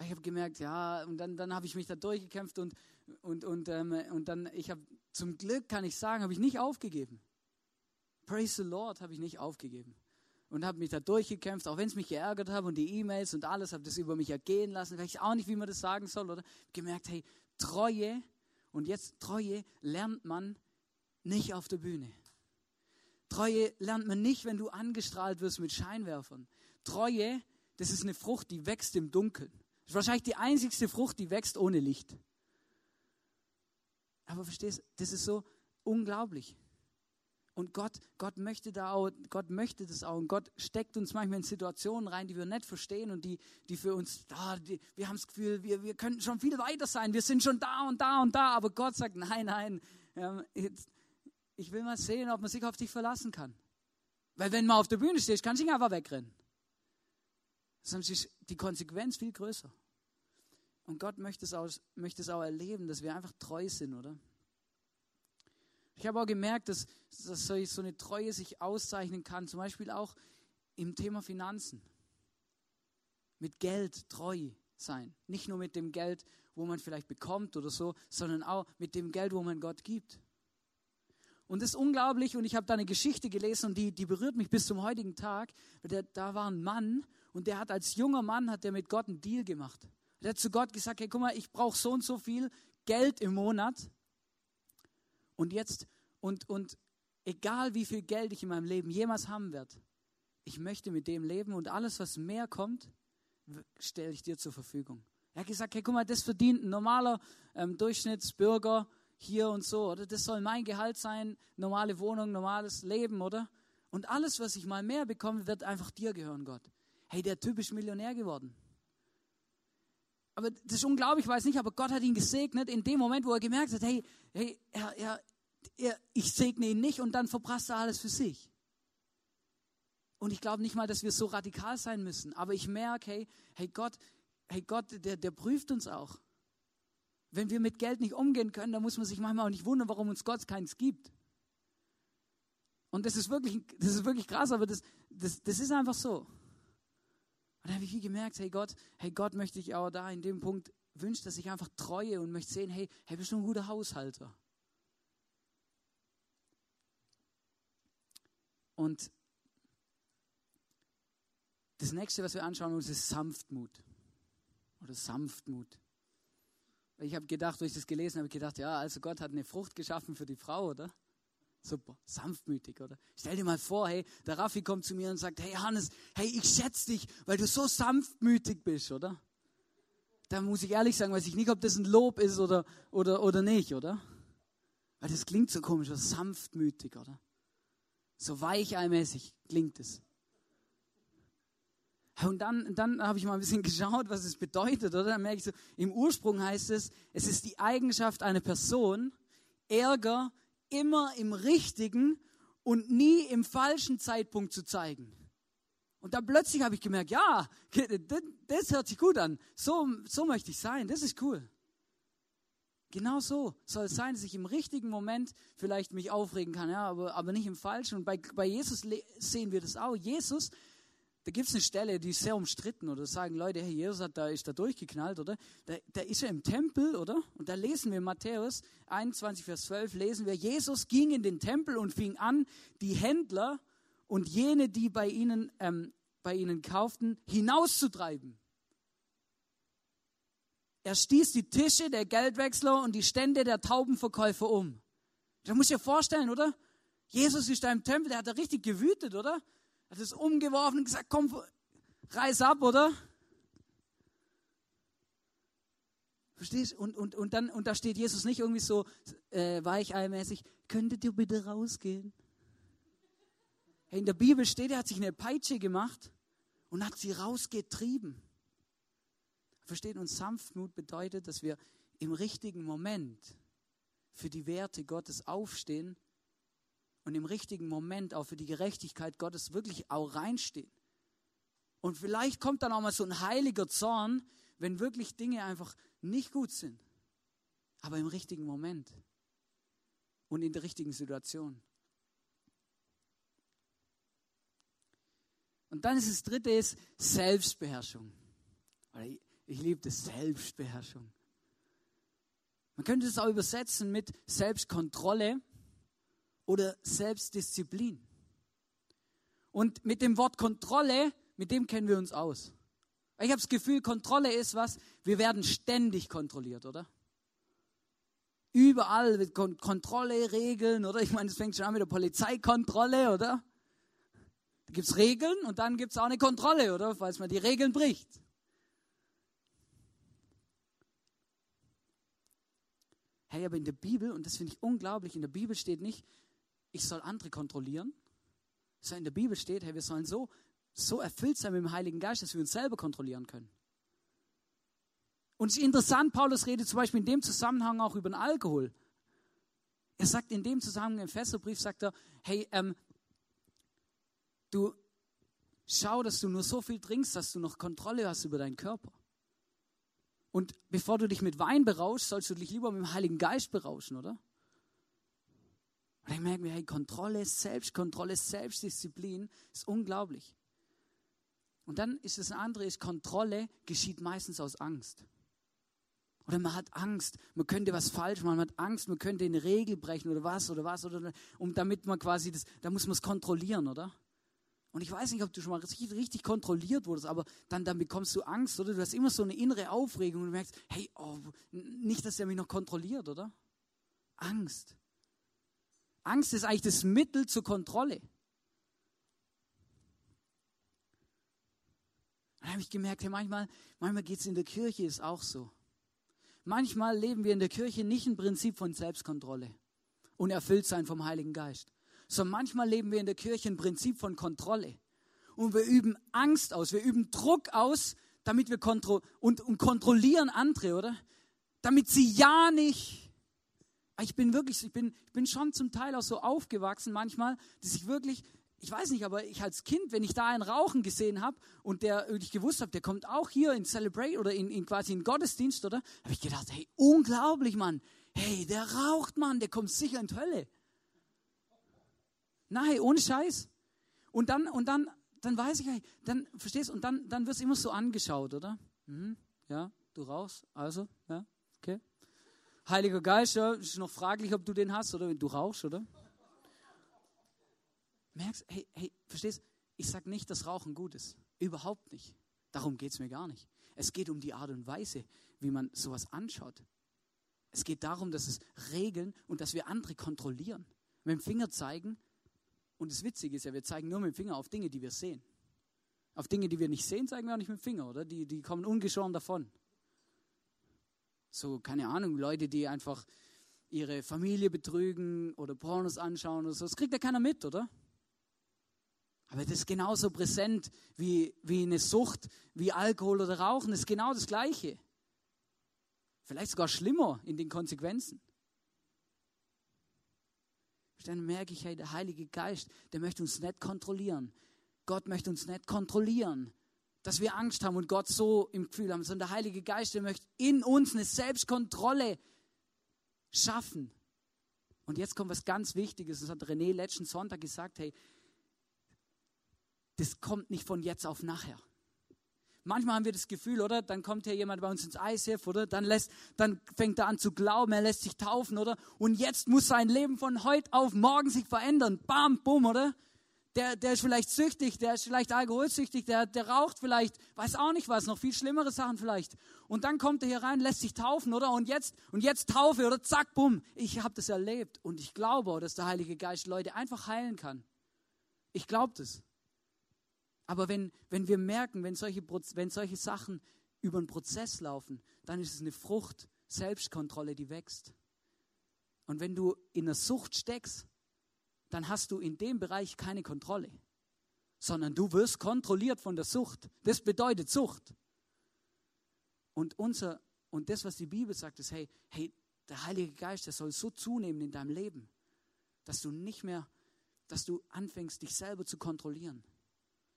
Ich habe gemerkt, ja, und dann, dann habe ich mich da durchgekämpft und, und, und, ähm, und dann, ich habe, zum Glück kann ich sagen, habe ich nicht aufgegeben. Praise the Lord habe ich nicht aufgegeben. Und habe mich da durchgekämpft, auch wenn es mich geärgert hat und die E-Mails und alles, habe das über mich ergehen lassen. Weiß ich auch nicht, wie man das sagen soll, oder? Gemerkt, hey, Treue, und jetzt Treue lernt man nicht auf der Bühne. Treue lernt man nicht, wenn du angestrahlt wirst mit Scheinwerfern. Treue, das ist eine Frucht, die wächst im Dunkeln. Das ist wahrscheinlich die einzigste Frucht, die wächst ohne Licht. Aber verstehst, das ist so unglaublich. Und Gott, Gott möchte da auch, Gott möchte das auch. Und Gott steckt uns manchmal in Situationen rein, die wir nicht verstehen und die, die für uns, ah, die, wir haben das Gefühl, wir, wir könnten schon viel weiter sein. Wir sind schon da und da und da. Aber Gott sagt, nein, nein, ich will mal sehen, ob man sich auf dich verlassen kann. Weil wenn man auf der Bühne steht, kann ich nicht einfach wegrennen. Sonst ist die Konsequenz viel größer. Und Gott möchte es, auch, möchte es auch erleben, dass wir einfach treu sind, oder? Ich habe auch gemerkt, dass, dass so eine Treue sich auszeichnen kann, zum Beispiel auch im Thema Finanzen. Mit Geld treu sein. Nicht nur mit dem Geld, wo man vielleicht bekommt oder so, sondern auch mit dem Geld, wo man Gott gibt. Und das ist unglaublich und ich habe da eine Geschichte gelesen und die, die berührt mich bis zum heutigen Tag. Der, da war ein Mann und der hat als junger Mann hat der mit Gott einen Deal gemacht. Der hat zu Gott gesagt, hey, guck mal, ich brauche so und so viel Geld im Monat und jetzt, und, und egal wie viel Geld ich in meinem Leben jemals haben werde, ich möchte mit dem leben und alles, was mehr kommt, stelle ich dir zur Verfügung. Er hat gesagt, hey, guck mal, das verdient ein normaler ähm, Durchschnittsbürger hier und so, oder? Das soll mein Gehalt sein, normale Wohnung, normales Leben, oder? Und alles, was ich mal mehr bekomme, wird einfach dir gehören, Gott. Hey, der Typ ist Millionär geworden. Aber das ist unglaublich, ich weiß nicht, aber Gott hat ihn gesegnet in dem Moment, wo er gemerkt hat, hey, hey er, er, er, ich segne ihn nicht und dann verprasst er alles für sich. Und ich glaube nicht mal, dass wir so radikal sein müssen, aber ich merke, hey, hey Gott, hey Gott, der, der prüft uns auch. wenn wir mit Geld nicht umgehen können, dann muss man sich manchmal auch nicht wundern, warum uns Gott keins gibt. Und das ist wirklich, das ist wirklich krass, aber das, das, das ist einfach so. Und da habe ich gemerkt, hey Gott, hey Gott möchte ich auch da in dem Punkt wünscht, dass ich einfach treue und möchte sehen, hey, hey, bist du ein guter Haushalter? Und das nächste, was wir anschauen uns, ist Sanftmut. Oder Sanftmut. Ich habe gedacht, durch das gelesen habe, ich gedacht, ja, also Gott hat eine Frucht geschaffen für die Frau, oder? Super, sanftmütig, oder? Stell dir mal vor, hey, der Raffi kommt zu mir und sagt, hey Hannes, hey, ich schätze dich, weil du so sanftmütig bist, oder? Da muss ich ehrlich sagen, weiß ich nicht, ob das ein Lob ist oder, oder, oder nicht, oder? Weil das klingt so komisch, so sanftmütig, oder? So weicheimäßig klingt es. Und dann, dann habe ich mal ein bisschen geschaut, was es bedeutet, oder? Dann merke ich so, im Ursprung heißt es, es ist die Eigenschaft einer Person, Ärger immer im richtigen und nie im falschen Zeitpunkt zu zeigen. Und dann plötzlich habe ich gemerkt, ja, das hört sich gut an. So, so möchte ich sein. Das ist cool. Genau so soll es sein, dass ich im richtigen Moment vielleicht mich aufregen kann, ja, aber, aber nicht im falschen. Und bei, bei Jesus sehen wir das auch. Jesus da gibt es eine Stelle, die ist sehr umstritten, oder sagen Leute, hey, Jesus hat da, ist da durchgeknallt, oder? Da, da ist er im Tempel, oder? Und da lesen wir Matthäus 21, Vers 12, lesen wir, Jesus ging in den Tempel und fing an, die Händler und jene, die bei ihnen, ähm, bei ihnen kauften, hinauszutreiben. Er stieß die Tische der Geldwechsler und die Stände der Taubenverkäufer um. Da muss ich dir vorstellen, oder? Jesus ist da im Tempel, der hat da richtig gewütet, oder? Hat es umgeworfen und gesagt, komm, reiß ab, oder? Verstehst? Und, und, und, dann, und da steht Jesus nicht irgendwie so äh, weicheimäßig, könntet ihr bitte rausgehen? Hey, in der Bibel steht, er hat sich eine Peitsche gemacht und hat sie rausgetrieben. Versteht? Und Sanftmut bedeutet, dass wir im richtigen Moment für die Werte Gottes aufstehen und im richtigen Moment auch für die Gerechtigkeit Gottes wirklich auch reinstehen. Und vielleicht kommt dann auch mal so ein heiliger Zorn, wenn wirklich Dinge einfach nicht gut sind. Aber im richtigen Moment und in der richtigen Situation. Und dann ist das dritte ist Selbstbeherrschung. Ich liebe das Selbstbeherrschung. Man könnte es auch übersetzen mit Selbstkontrolle oder Selbstdisziplin. Und mit dem Wort Kontrolle, mit dem kennen wir uns aus. Ich habe das Gefühl, Kontrolle ist was, wir werden ständig kontrolliert, oder? Überall wird Kon Kontrolle, Regeln, oder? Ich meine, es fängt schon an mit der Polizeikontrolle, oder? Da gibt es Regeln und dann gibt es auch eine Kontrolle, oder? Falls man die Regeln bricht. Hey, aber in der Bibel, und das finde ich unglaublich, in der Bibel steht nicht, ich soll andere kontrollieren, sondern in der Bibel steht, hey, wir sollen so, so erfüllt sein mit dem Heiligen Geist, dass wir uns selber kontrollieren können. Und es ist interessant, Paulus redet zum Beispiel in dem Zusammenhang auch über den Alkohol. Er sagt in dem Zusammenhang im Epheserbrief, sagt er, hey, ähm, du schau, dass du nur so viel trinkst, dass du noch Kontrolle hast über deinen Körper. Und bevor du dich mit Wein berauschst, sollst du dich lieber mit dem Heiligen Geist berauschen, oder? Und ich merke mir, hey, Kontrolle, Selbstkontrolle, Selbstdisziplin ist unglaublich. Und dann ist das andere, ist Kontrolle geschieht meistens aus Angst. Oder man hat Angst, man könnte was falsch machen, man hat Angst, man könnte eine Regel brechen oder was oder was oder um damit man quasi das, da muss man es kontrollieren, oder? Und ich weiß nicht, ob du schon mal richtig, richtig kontrolliert wurdest, aber dann, dann bekommst du Angst, oder? Du hast immer so eine innere Aufregung und du merkst, hey, oh, nicht, dass er mich noch kontrolliert, oder? Angst. Angst ist eigentlich das Mittel zur Kontrolle. Dann habe ich gemerkt, hey, manchmal, manchmal geht es in der Kirche, ist auch so. Manchmal leben wir in der Kirche nicht ein Prinzip von Selbstkontrolle und erfüllt sein vom Heiligen Geist, sondern manchmal leben wir in der Kirche ein Prinzip von Kontrolle. Und wir üben Angst aus, wir üben Druck aus, damit wir kontro und, und kontrollieren andere, oder? Damit sie ja nicht ich bin wirklich, ich bin, ich bin schon zum Teil auch so aufgewachsen manchmal, dass ich wirklich, ich weiß nicht, aber ich als Kind, wenn ich da einen Rauchen gesehen habe und der ich gewusst habe, der kommt auch hier in Celebrate oder in, in quasi in Gottesdienst, oder? Habe ich gedacht, hey, unglaublich, Mann. Hey, der raucht, Mann, der kommt sicher in die Hölle. Nein, ohne Scheiß. Und dann, und dann, dann weiß ich, dann, verstehst und dann, dann wird es immer so angeschaut, oder? Mhm, ja, du rauchst, also, ja, okay. Heiliger Geist, ja, ist noch fraglich, ob du den hast oder wenn du rauchst, oder? merkst, hey, hey, verstehst, ich sage nicht, dass Rauchen gut ist. Überhaupt nicht. Darum geht es mir gar nicht. Es geht um die Art und Weise, wie man sowas anschaut. Es geht darum, dass es Regeln und dass wir andere kontrollieren. Mit dem Finger zeigen, und das Witzige ist ja, wir zeigen nur mit dem Finger auf Dinge, die wir sehen. Auf Dinge, die wir nicht sehen, zeigen wir auch nicht mit dem Finger, oder? Die, die kommen ungeschoren davon. So, keine Ahnung, Leute, die einfach ihre Familie betrügen oder Pornos anschauen oder so, das kriegt ja keiner mit, oder? Aber das ist genauso präsent wie, wie eine Sucht, wie Alkohol oder Rauchen. Das ist genau das Gleiche. Vielleicht sogar schlimmer in den Konsequenzen. Dann merke ich, hey, der Heilige Geist, der möchte uns nicht kontrollieren. Gott möchte uns nicht kontrollieren, dass wir Angst haben und Gott so im Gefühl haben, sondern der Heilige Geist, der möchte in uns eine Selbstkontrolle schaffen. Und jetzt kommt was ganz Wichtiges, das hat René letzten Sonntag gesagt, hey, das kommt nicht von jetzt auf nachher. Manchmal haben wir das Gefühl, oder? Dann kommt hier jemand bei uns ins ICF, oder? Dann lässt, dann fängt er an zu glauben, er lässt sich taufen, oder? Und jetzt muss sein Leben von heute auf morgen sich verändern. Bam, bumm, oder? Der, der ist vielleicht süchtig, der ist vielleicht alkoholsüchtig, der, der raucht vielleicht, weiß auch nicht was, noch viel schlimmere Sachen vielleicht. Und dann kommt er hier rein, lässt sich taufen, oder? Und jetzt, und jetzt Taufe, oder? Zack, bumm. Ich habe das erlebt und ich glaube, dass der Heilige Geist Leute einfach heilen kann. Ich glaube das. Aber wenn, wenn wir merken, wenn solche, wenn solche Sachen über einen Prozess laufen, dann ist es eine Frucht, Selbstkontrolle, die wächst. Und wenn du in der Sucht steckst, dann hast du in dem Bereich keine Kontrolle, sondern du wirst kontrolliert von der Sucht. Das bedeutet Sucht. Und, unser, und das, was die Bibel sagt, ist, hey, hey, der Heilige Geist, der soll so zunehmen in deinem Leben, dass du nicht mehr, dass du anfängst, dich selber zu kontrollieren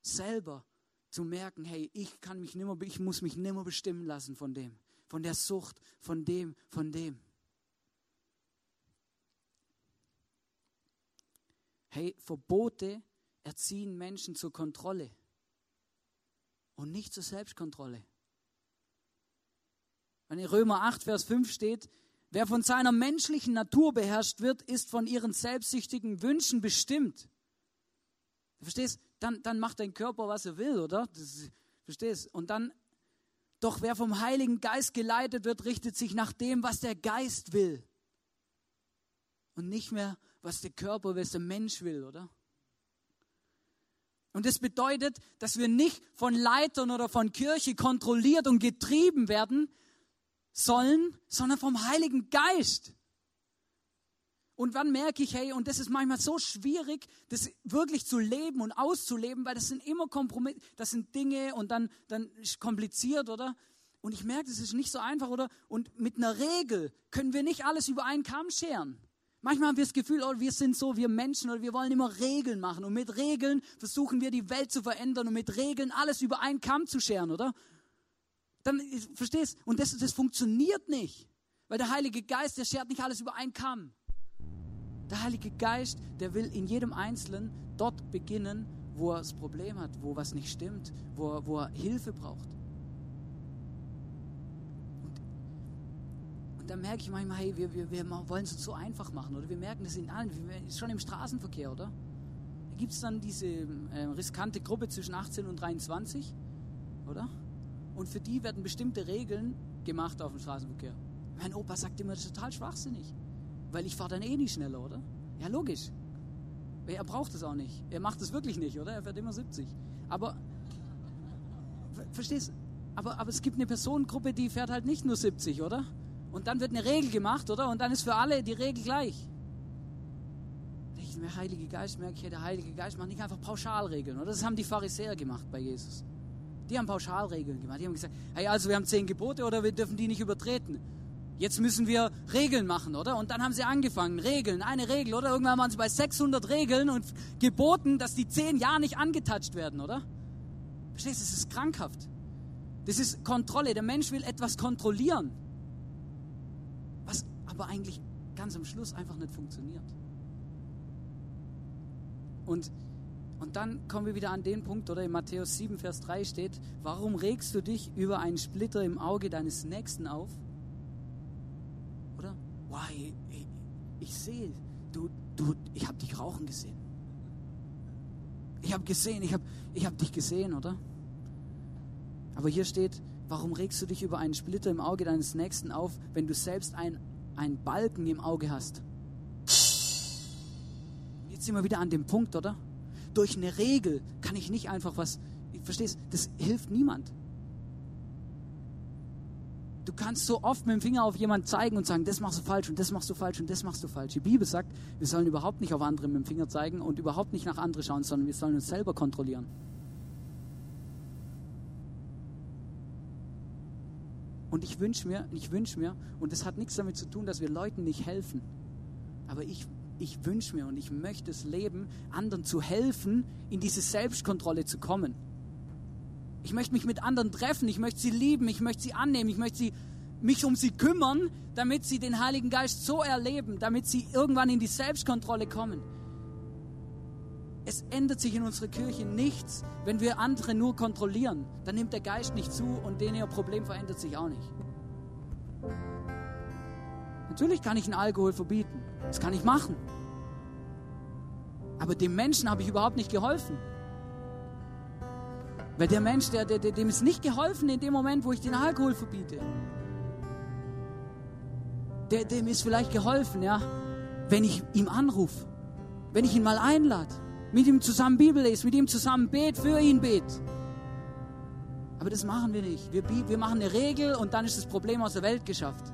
selber zu merken, hey, ich kann mich nimmer, ich muss mich nimmer bestimmen lassen von dem, von der Sucht, von dem, von dem. Hey, Verbote erziehen Menschen zur Kontrolle und nicht zur Selbstkontrolle. Wenn in Römer 8, Vers 5 steht, wer von seiner menschlichen Natur beherrscht wird, ist von ihren selbstsüchtigen Wünschen bestimmt. Du verstehst? Dann, dann macht dein Körper, was er will, oder? Das, verstehst? Und dann, doch wer vom Heiligen Geist geleitet wird, richtet sich nach dem, was der Geist will. Und nicht mehr, was der Körper, was der Mensch will, oder? Und das bedeutet, dass wir nicht von Leitern oder von Kirche kontrolliert und getrieben werden sollen, sondern vom Heiligen Geist. Und wann merke ich, hey, und das ist manchmal so schwierig, das wirklich zu leben und auszuleben, weil das sind immer Kompromisse, das sind Dinge und dann, dann ist kompliziert, oder? Und ich merke, das ist nicht so einfach, oder? Und mit einer Regel können wir nicht alles über einen Kamm scheren. Manchmal haben wir das Gefühl, oh, wir sind so, wir Menschen, oder wir wollen immer Regeln machen. Und mit Regeln versuchen wir die Welt zu verändern und mit Regeln alles über einen Kamm zu scheren, oder? Dann, verstehst? Und das, das funktioniert nicht. Weil der Heilige Geist, der schert nicht alles über einen Kamm. Der Heilige Geist, der will in jedem Einzelnen dort beginnen, wo er das Problem hat, wo was nicht stimmt, wo wo er Hilfe braucht. Dann merke ich manchmal, hey, wir, wir, wir wollen es uns so einfach machen, oder? Wir merken das in allen, schon im Straßenverkehr, oder? Da gibt es dann diese äh, riskante Gruppe zwischen 18 und 23, oder? Und für die werden bestimmte Regeln gemacht auf dem Straßenverkehr. Mein Opa sagt immer, das ist total schwachsinnig. Weil ich fahre dann eh nicht schneller, oder? Ja, logisch. Er braucht es auch nicht. Er macht es wirklich nicht, oder? Er fährt immer 70. Aber, verstehst aber, aber es gibt eine Personengruppe, die fährt halt nicht nur 70, oder? Und dann wird eine Regel gemacht, oder? Und dann ist für alle die Regel gleich. Der Heilige Geist merke ich, der Heilige Geist macht nicht einfach Pauschalregeln, oder? Das haben die Pharisäer gemacht bei Jesus. Die haben Pauschalregeln gemacht. Die haben gesagt, hey, also wir haben zehn Gebote, oder wir dürfen die nicht übertreten. Jetzt müssen wir Regeln machen, oder? Und dann haben sie angefangen, Regeln, eine Regel, oder? Irgendwann waren sie bei 600 Regeln und geboten, dass die zehn Jahre nicht angetatscht werden, oder? Verstehst du, das ist krankhaft. Das ist Kontrolle. Der Mensch will etwas kontrollieren, aber eigentlich ganz am Schluss einfach nicht funktioniert. Und, und dann kommen wir wieder an den Punkt, oder in Matthäus 7, Vers 3 steht, warum regst du dich über einen Splitter im Auge deines Nächsten auf? Oder? Wow, ich, ich, ich sehe, du, du, ich habe dich rauchen gesehen. Ich habe gesehen, ich habe ich hab dich gesehen, oder? Aber hier steht, warum regst du dich über einen Splitter im Auge deines Nächsten auf, wenn du selbst ein, einen Balken im Auge hast? Jetzt sind wir wieder an dem Punkt, oder? Durch eine Regel kann ich nicht einfach was, verstehst, das hilft niemand. Du kannst so oft mit dem Finger auf jemanden zeigen und sagen, das machst du falsch und das machst du falsch und das machst du falsch. Die Bibel sagt, wir sollen überhaupt nicht auf andere mit dem Finger zeigen und überhaupt nicht nach andere schauen, sondern wir sollen uns selber kontrollieren. Und ich wünsche mir, ich wünsche mir, und das hat nichts damit zu tun, dass wir Leuten nicht helfen, aber ich, ich wünsche mir und ich möchte es leben, anderen zu helfen, in diese Selbstkontrolle zu kommen. Ich möchte mich mit anderen treffen, ich möchte sie lieben, ich möchte sie annehmen, ich möchte sie, mich um sie kümmern, damit sie den Heiligen Geist so erleben, damit sie irgendwann in die Selbstkontrolle kommen. Es ändert sich in unserer Kirche nichts, wenn wir andere nur kontrollieren. Dann nimmt der Geist nicht zu und den ihr Problem verändert sich auch nicht. Natürlich kann ich einen Alkohol verbieten. Das kann ich machen. Aber dem Menschen habe ich überhaupt nicht geholfen. Weil der Mensch, der, der, dem ist nicht geholfen in dem Moment, wo ich den Alkohol verbiete. Der, dem ist vielleicht geholfen, ja, wenn ich ihm anrufe, wenn ich ihn mal einlade, mit ihm zusammen Bibel lese, mit ihm zusammen bet, für ihn bet. Aber das machen wir nicht. Wir, wir machen eine Regel und dann ist das Problem aus der Welt geschafft.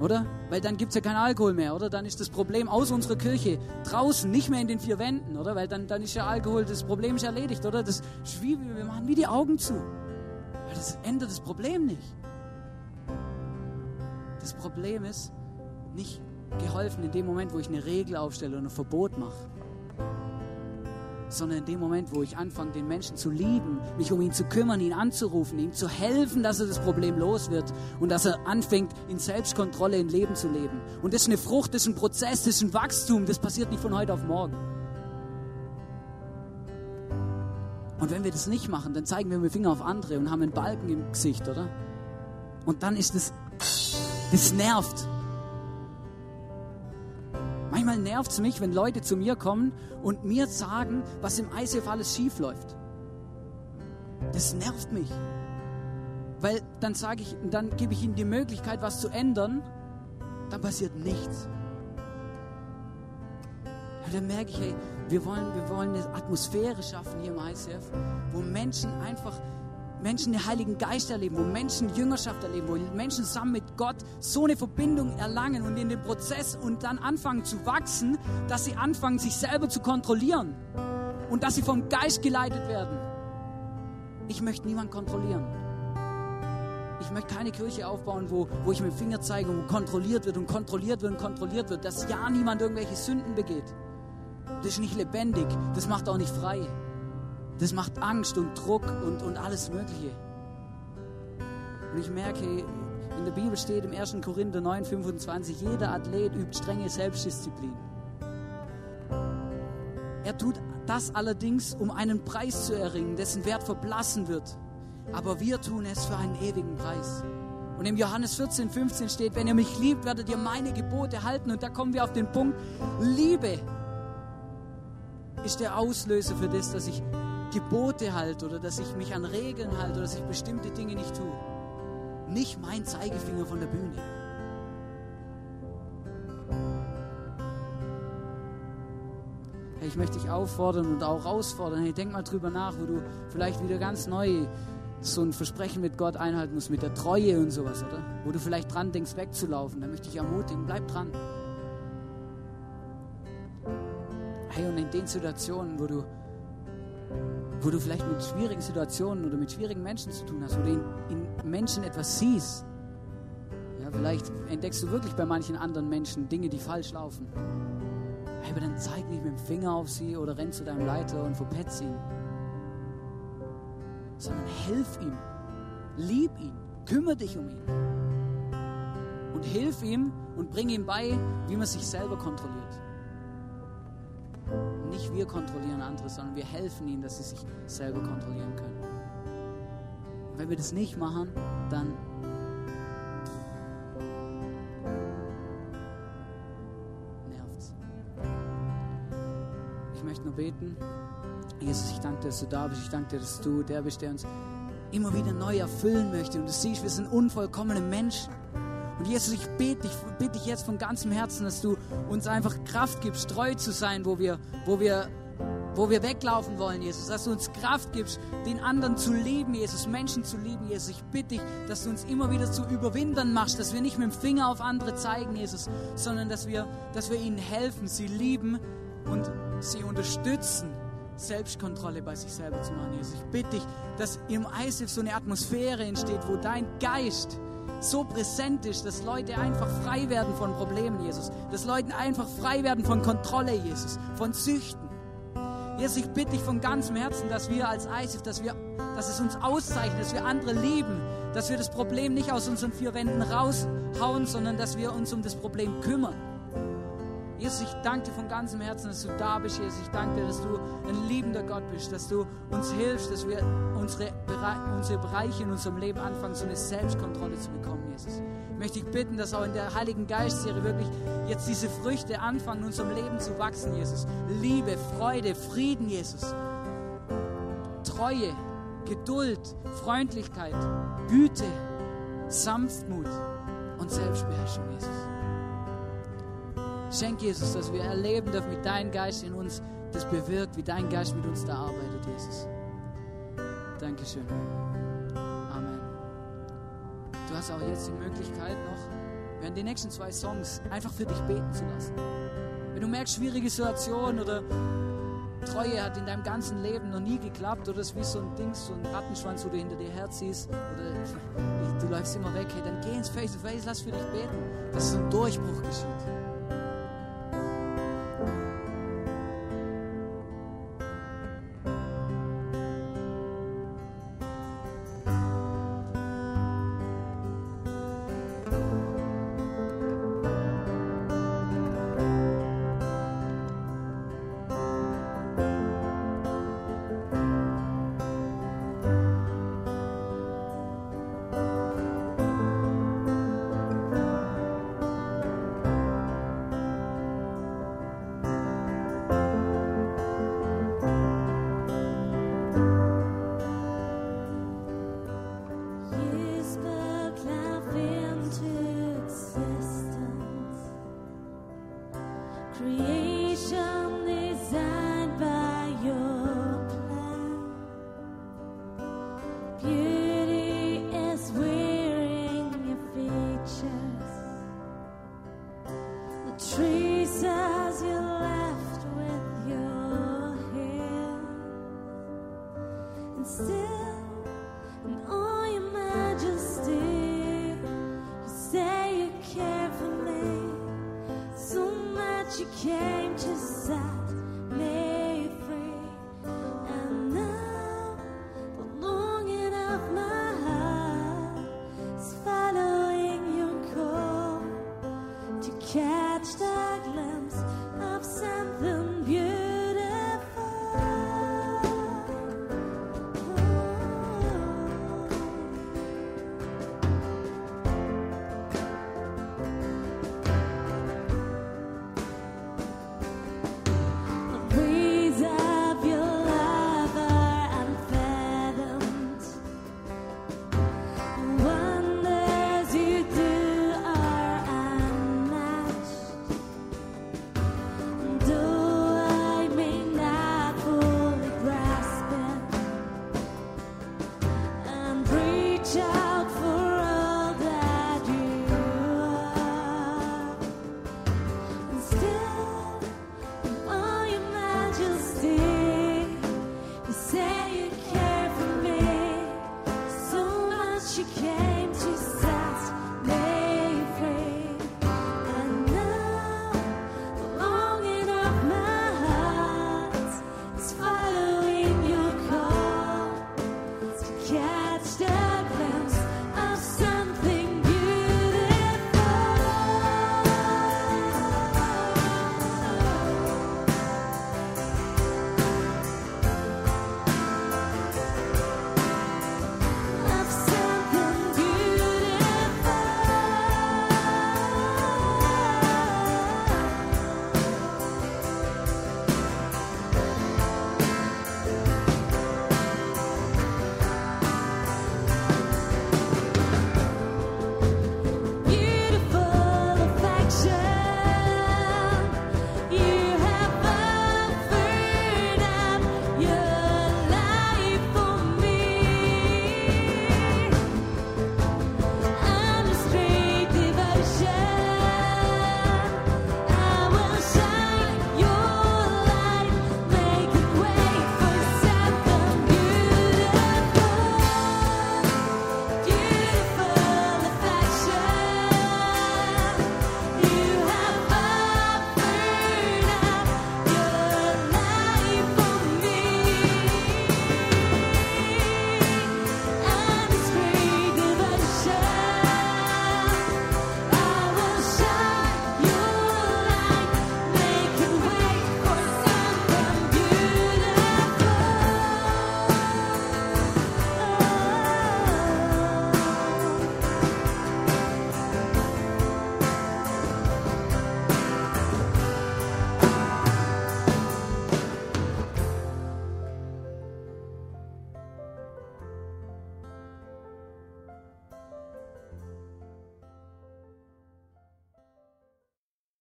Oder? Weil dann gibt es ja keinen Alkohol mehr, oder? Dann ist das Problem aus unserer Kirche draußen, nicht mehr in den vier Wänden, oder? Weil dann, dann ist ja Alkohol, das Problem ist erledigt, oder? Das ist wie, wir machen wie die Augen zu. Weil das ändert das Problem nicht. Das Problem ist nicht geholfen in dem Moment, wo ich eine Regel aufstelle und ein Verbot mache sondern in dem Moment, wo ich anfange, den Menschen zu lieben, mich um ihn zu kümmern, ihn anzurufen, ihm zu helfen, dass er das Problem los wird und dass er anfängt, in Selbstkontrolle in Leben zu leben. Und das ist eine Frucht, das ist ein Prozess, das ist ein Wachstum, das passiert nicht von heute auf morgen. Und wenn wir das nicht machen, dann zeigen wir mit dem Finger auf andere und haben einen Balken im Gesicht, oder? Und dann ist das, das nervt. Manchmal nervt es mich, wenn Leute zu mir kommen und mir sagen, was im ICF alles schief läuft. Das nervt mich. Weil dann sage ich, dann gebe ich ihnen die Möglichkeit, was zu ändern, dann passiert nichts. Und dann merke ich, hey, wir wollen, wir wollen eine Atmosphäre schaffen hier im ICF, wo Menschen einfach Menschen den Heiligen Geist erleben, wo Menschen Jüngerschaft erleben, wo Menschen zusammen mit Gott so eine Verbindung erlangen und in den Prozess und dann anfangen zu wachsen, dass sie anfangen, sich selber zu kontrollieren und dass sie vom Geist geleitet werden. Ich möchte niemanden kontrollieren. Ich möchte keine Kirche aufbauen, wo, wo ich mit dem Finger zeige und kontrolliert wird und kontrolliert wird und kontrolliert wird, dass ja niemand irgendwelche Sünden begeht. Das ist nicht lebendig, das macht auch nicht frei. Das macht Angst und Druck und, und alles Mögliche. Und ich merke, in der Bibel steht im 1. Korinther 9, 25, jeder Athlet übt strenge Selbstdisziplin. Er tut das allerdings, um einen Preis zu erringen, dessen Wert verblassen wird. Aber wir tun es für einen ewigen Preis. Und im Johannes 14, 15 steht, wenn ihr mich liebt, werdet ihr meine Gebote halten. Und da kommen wir auf den Punkt, Liebe ist der Auslöser für das, dass ich Gebote halte oder dass ich mich an Regeln halte oder dass ich bestimmte Dinge nicht tue. Nicht mein Zeigefinger von der Bühne. Hey, ich möchte dich auffordern und auch herausfordern. Hey, denk mal drüber nach, wo du vielleicht wieder ganz neu so ein Versprechen mit Gott einhalten musst, mit der Treue und sowas, oder? Wo du vielleicht dran denkst, wegzulaufen. Da möchte ich ermutigen, bleib dran. Hey, und in den Situationen, wo du wo du vielleicht mit schwierigen Situationen oder mit schwierigen Menschen zu tun hast, wo du in, in Menschen etwas siehst, ja, vielleicht entdeckst du wirklich bei manchen anderen Menschen Dinge, die falsch laufen. Aber dann zeig nicht mit dem Finger auf sie oder renn zu deinem Leiter und verpetz ihn. Sondern hilf ihm. Lieb ihn. Kümmere dich um ihn. Und hilf ihm und bring ihm bei, wie man sich selber kontrolliert. Nicht wir kontrollieren andere, sondern wir helfen ihnen, dass sie sich selber kontrollieren können. Und wenn wir das nicht machen, dann nervt's. Ich möchte nur beten. Jesus, ich danke dir, dass du da bist. Ich danke dir, dass du der bist, der uns immer wieder neu erfüllen möchte. Und du siehst, wir sind unvollkommene Menschen. Und Jesus, ich bete dich, bitte dich jetzt von ganzem Herzen, dass du uns einfach Kraft gibst, treu zu sein, wo wir, wo wir, wo wir weglaufen wollen, Jesus. Dass du uns Kraft gibst, den anderen zu lieben, Jesus, Menschen zu lieben, Jesus. Ich bitte dich, dass du uns immer wieder zu Überwindern machst, dass wir nicht mit dem Finger auf andere zeigen, Jesus, sondern dass wir, dass wir ihnen helfen, sie lieben und sie unterstützen Selbstkontrolle bei sich selber zu machen, Jesus. Ich bitte dich, dass im ISIF so eine Atmosphäre entsteht, wo dein Geist so präsent ist, dass Leute einfach frei werden von Problemen, Jesus. Dass Leute einfach frei werden von Kontrolle, Jesus, von Süchten. Jesus, ich bitte dich von ganzem Herzen, dass wir als ISIF, dass, wir, dass es uns auszeichnet, dass wir andere lieben, dass wir das Problem nicht aus unseren vier Wänden raushauen, sondern dass wir uns um das Problem kümmern. Jesus, ich danke dir von ganzem Herzen, dass du da bist, Jesus. Ich danke dir, dass du ein liebender Gott bist, dass du uns hilfst, dass wir unsere, unsere Bereiche in unserem Leben anfangen, so eine Selbstkontrolle zu bekommen, Jesus. Ich möchte dich bitten, dass auch in der Heiligen Geistserie wirklich jetzt diese Früchte anfangen, in unserem Leben zu wachsen, Jesus. Liebe, Freude, Frieden, Jesus. Treue, Geduld, Freundlichkeit, Güte, Sanftmut und Selbstbeherrschung, Jesus. Schenk Jesus, dass wir erleben dürfen, wie dein Geist in uns das bewirkt, wie dein Geist mit uns da arbeitet, Jesus. Dankeschön. Amen. Du hast auch jetzt die Möglichkeit noch, während den nächsten zwei Songs einfach für dich beten zu lassen. Wenn du merkst, schwierige Situation oder Treue hat in deinem ganzen Leben noch nie geklappt oder es ist wie so ein Ding, so ein Rattenschwanz, wo du hinter dir herziehst oder du läufst immer weg, hey, dann geh ins Face-to-Face, lass für dich beten, dass so ein Durchbruch geschieht. Came to set me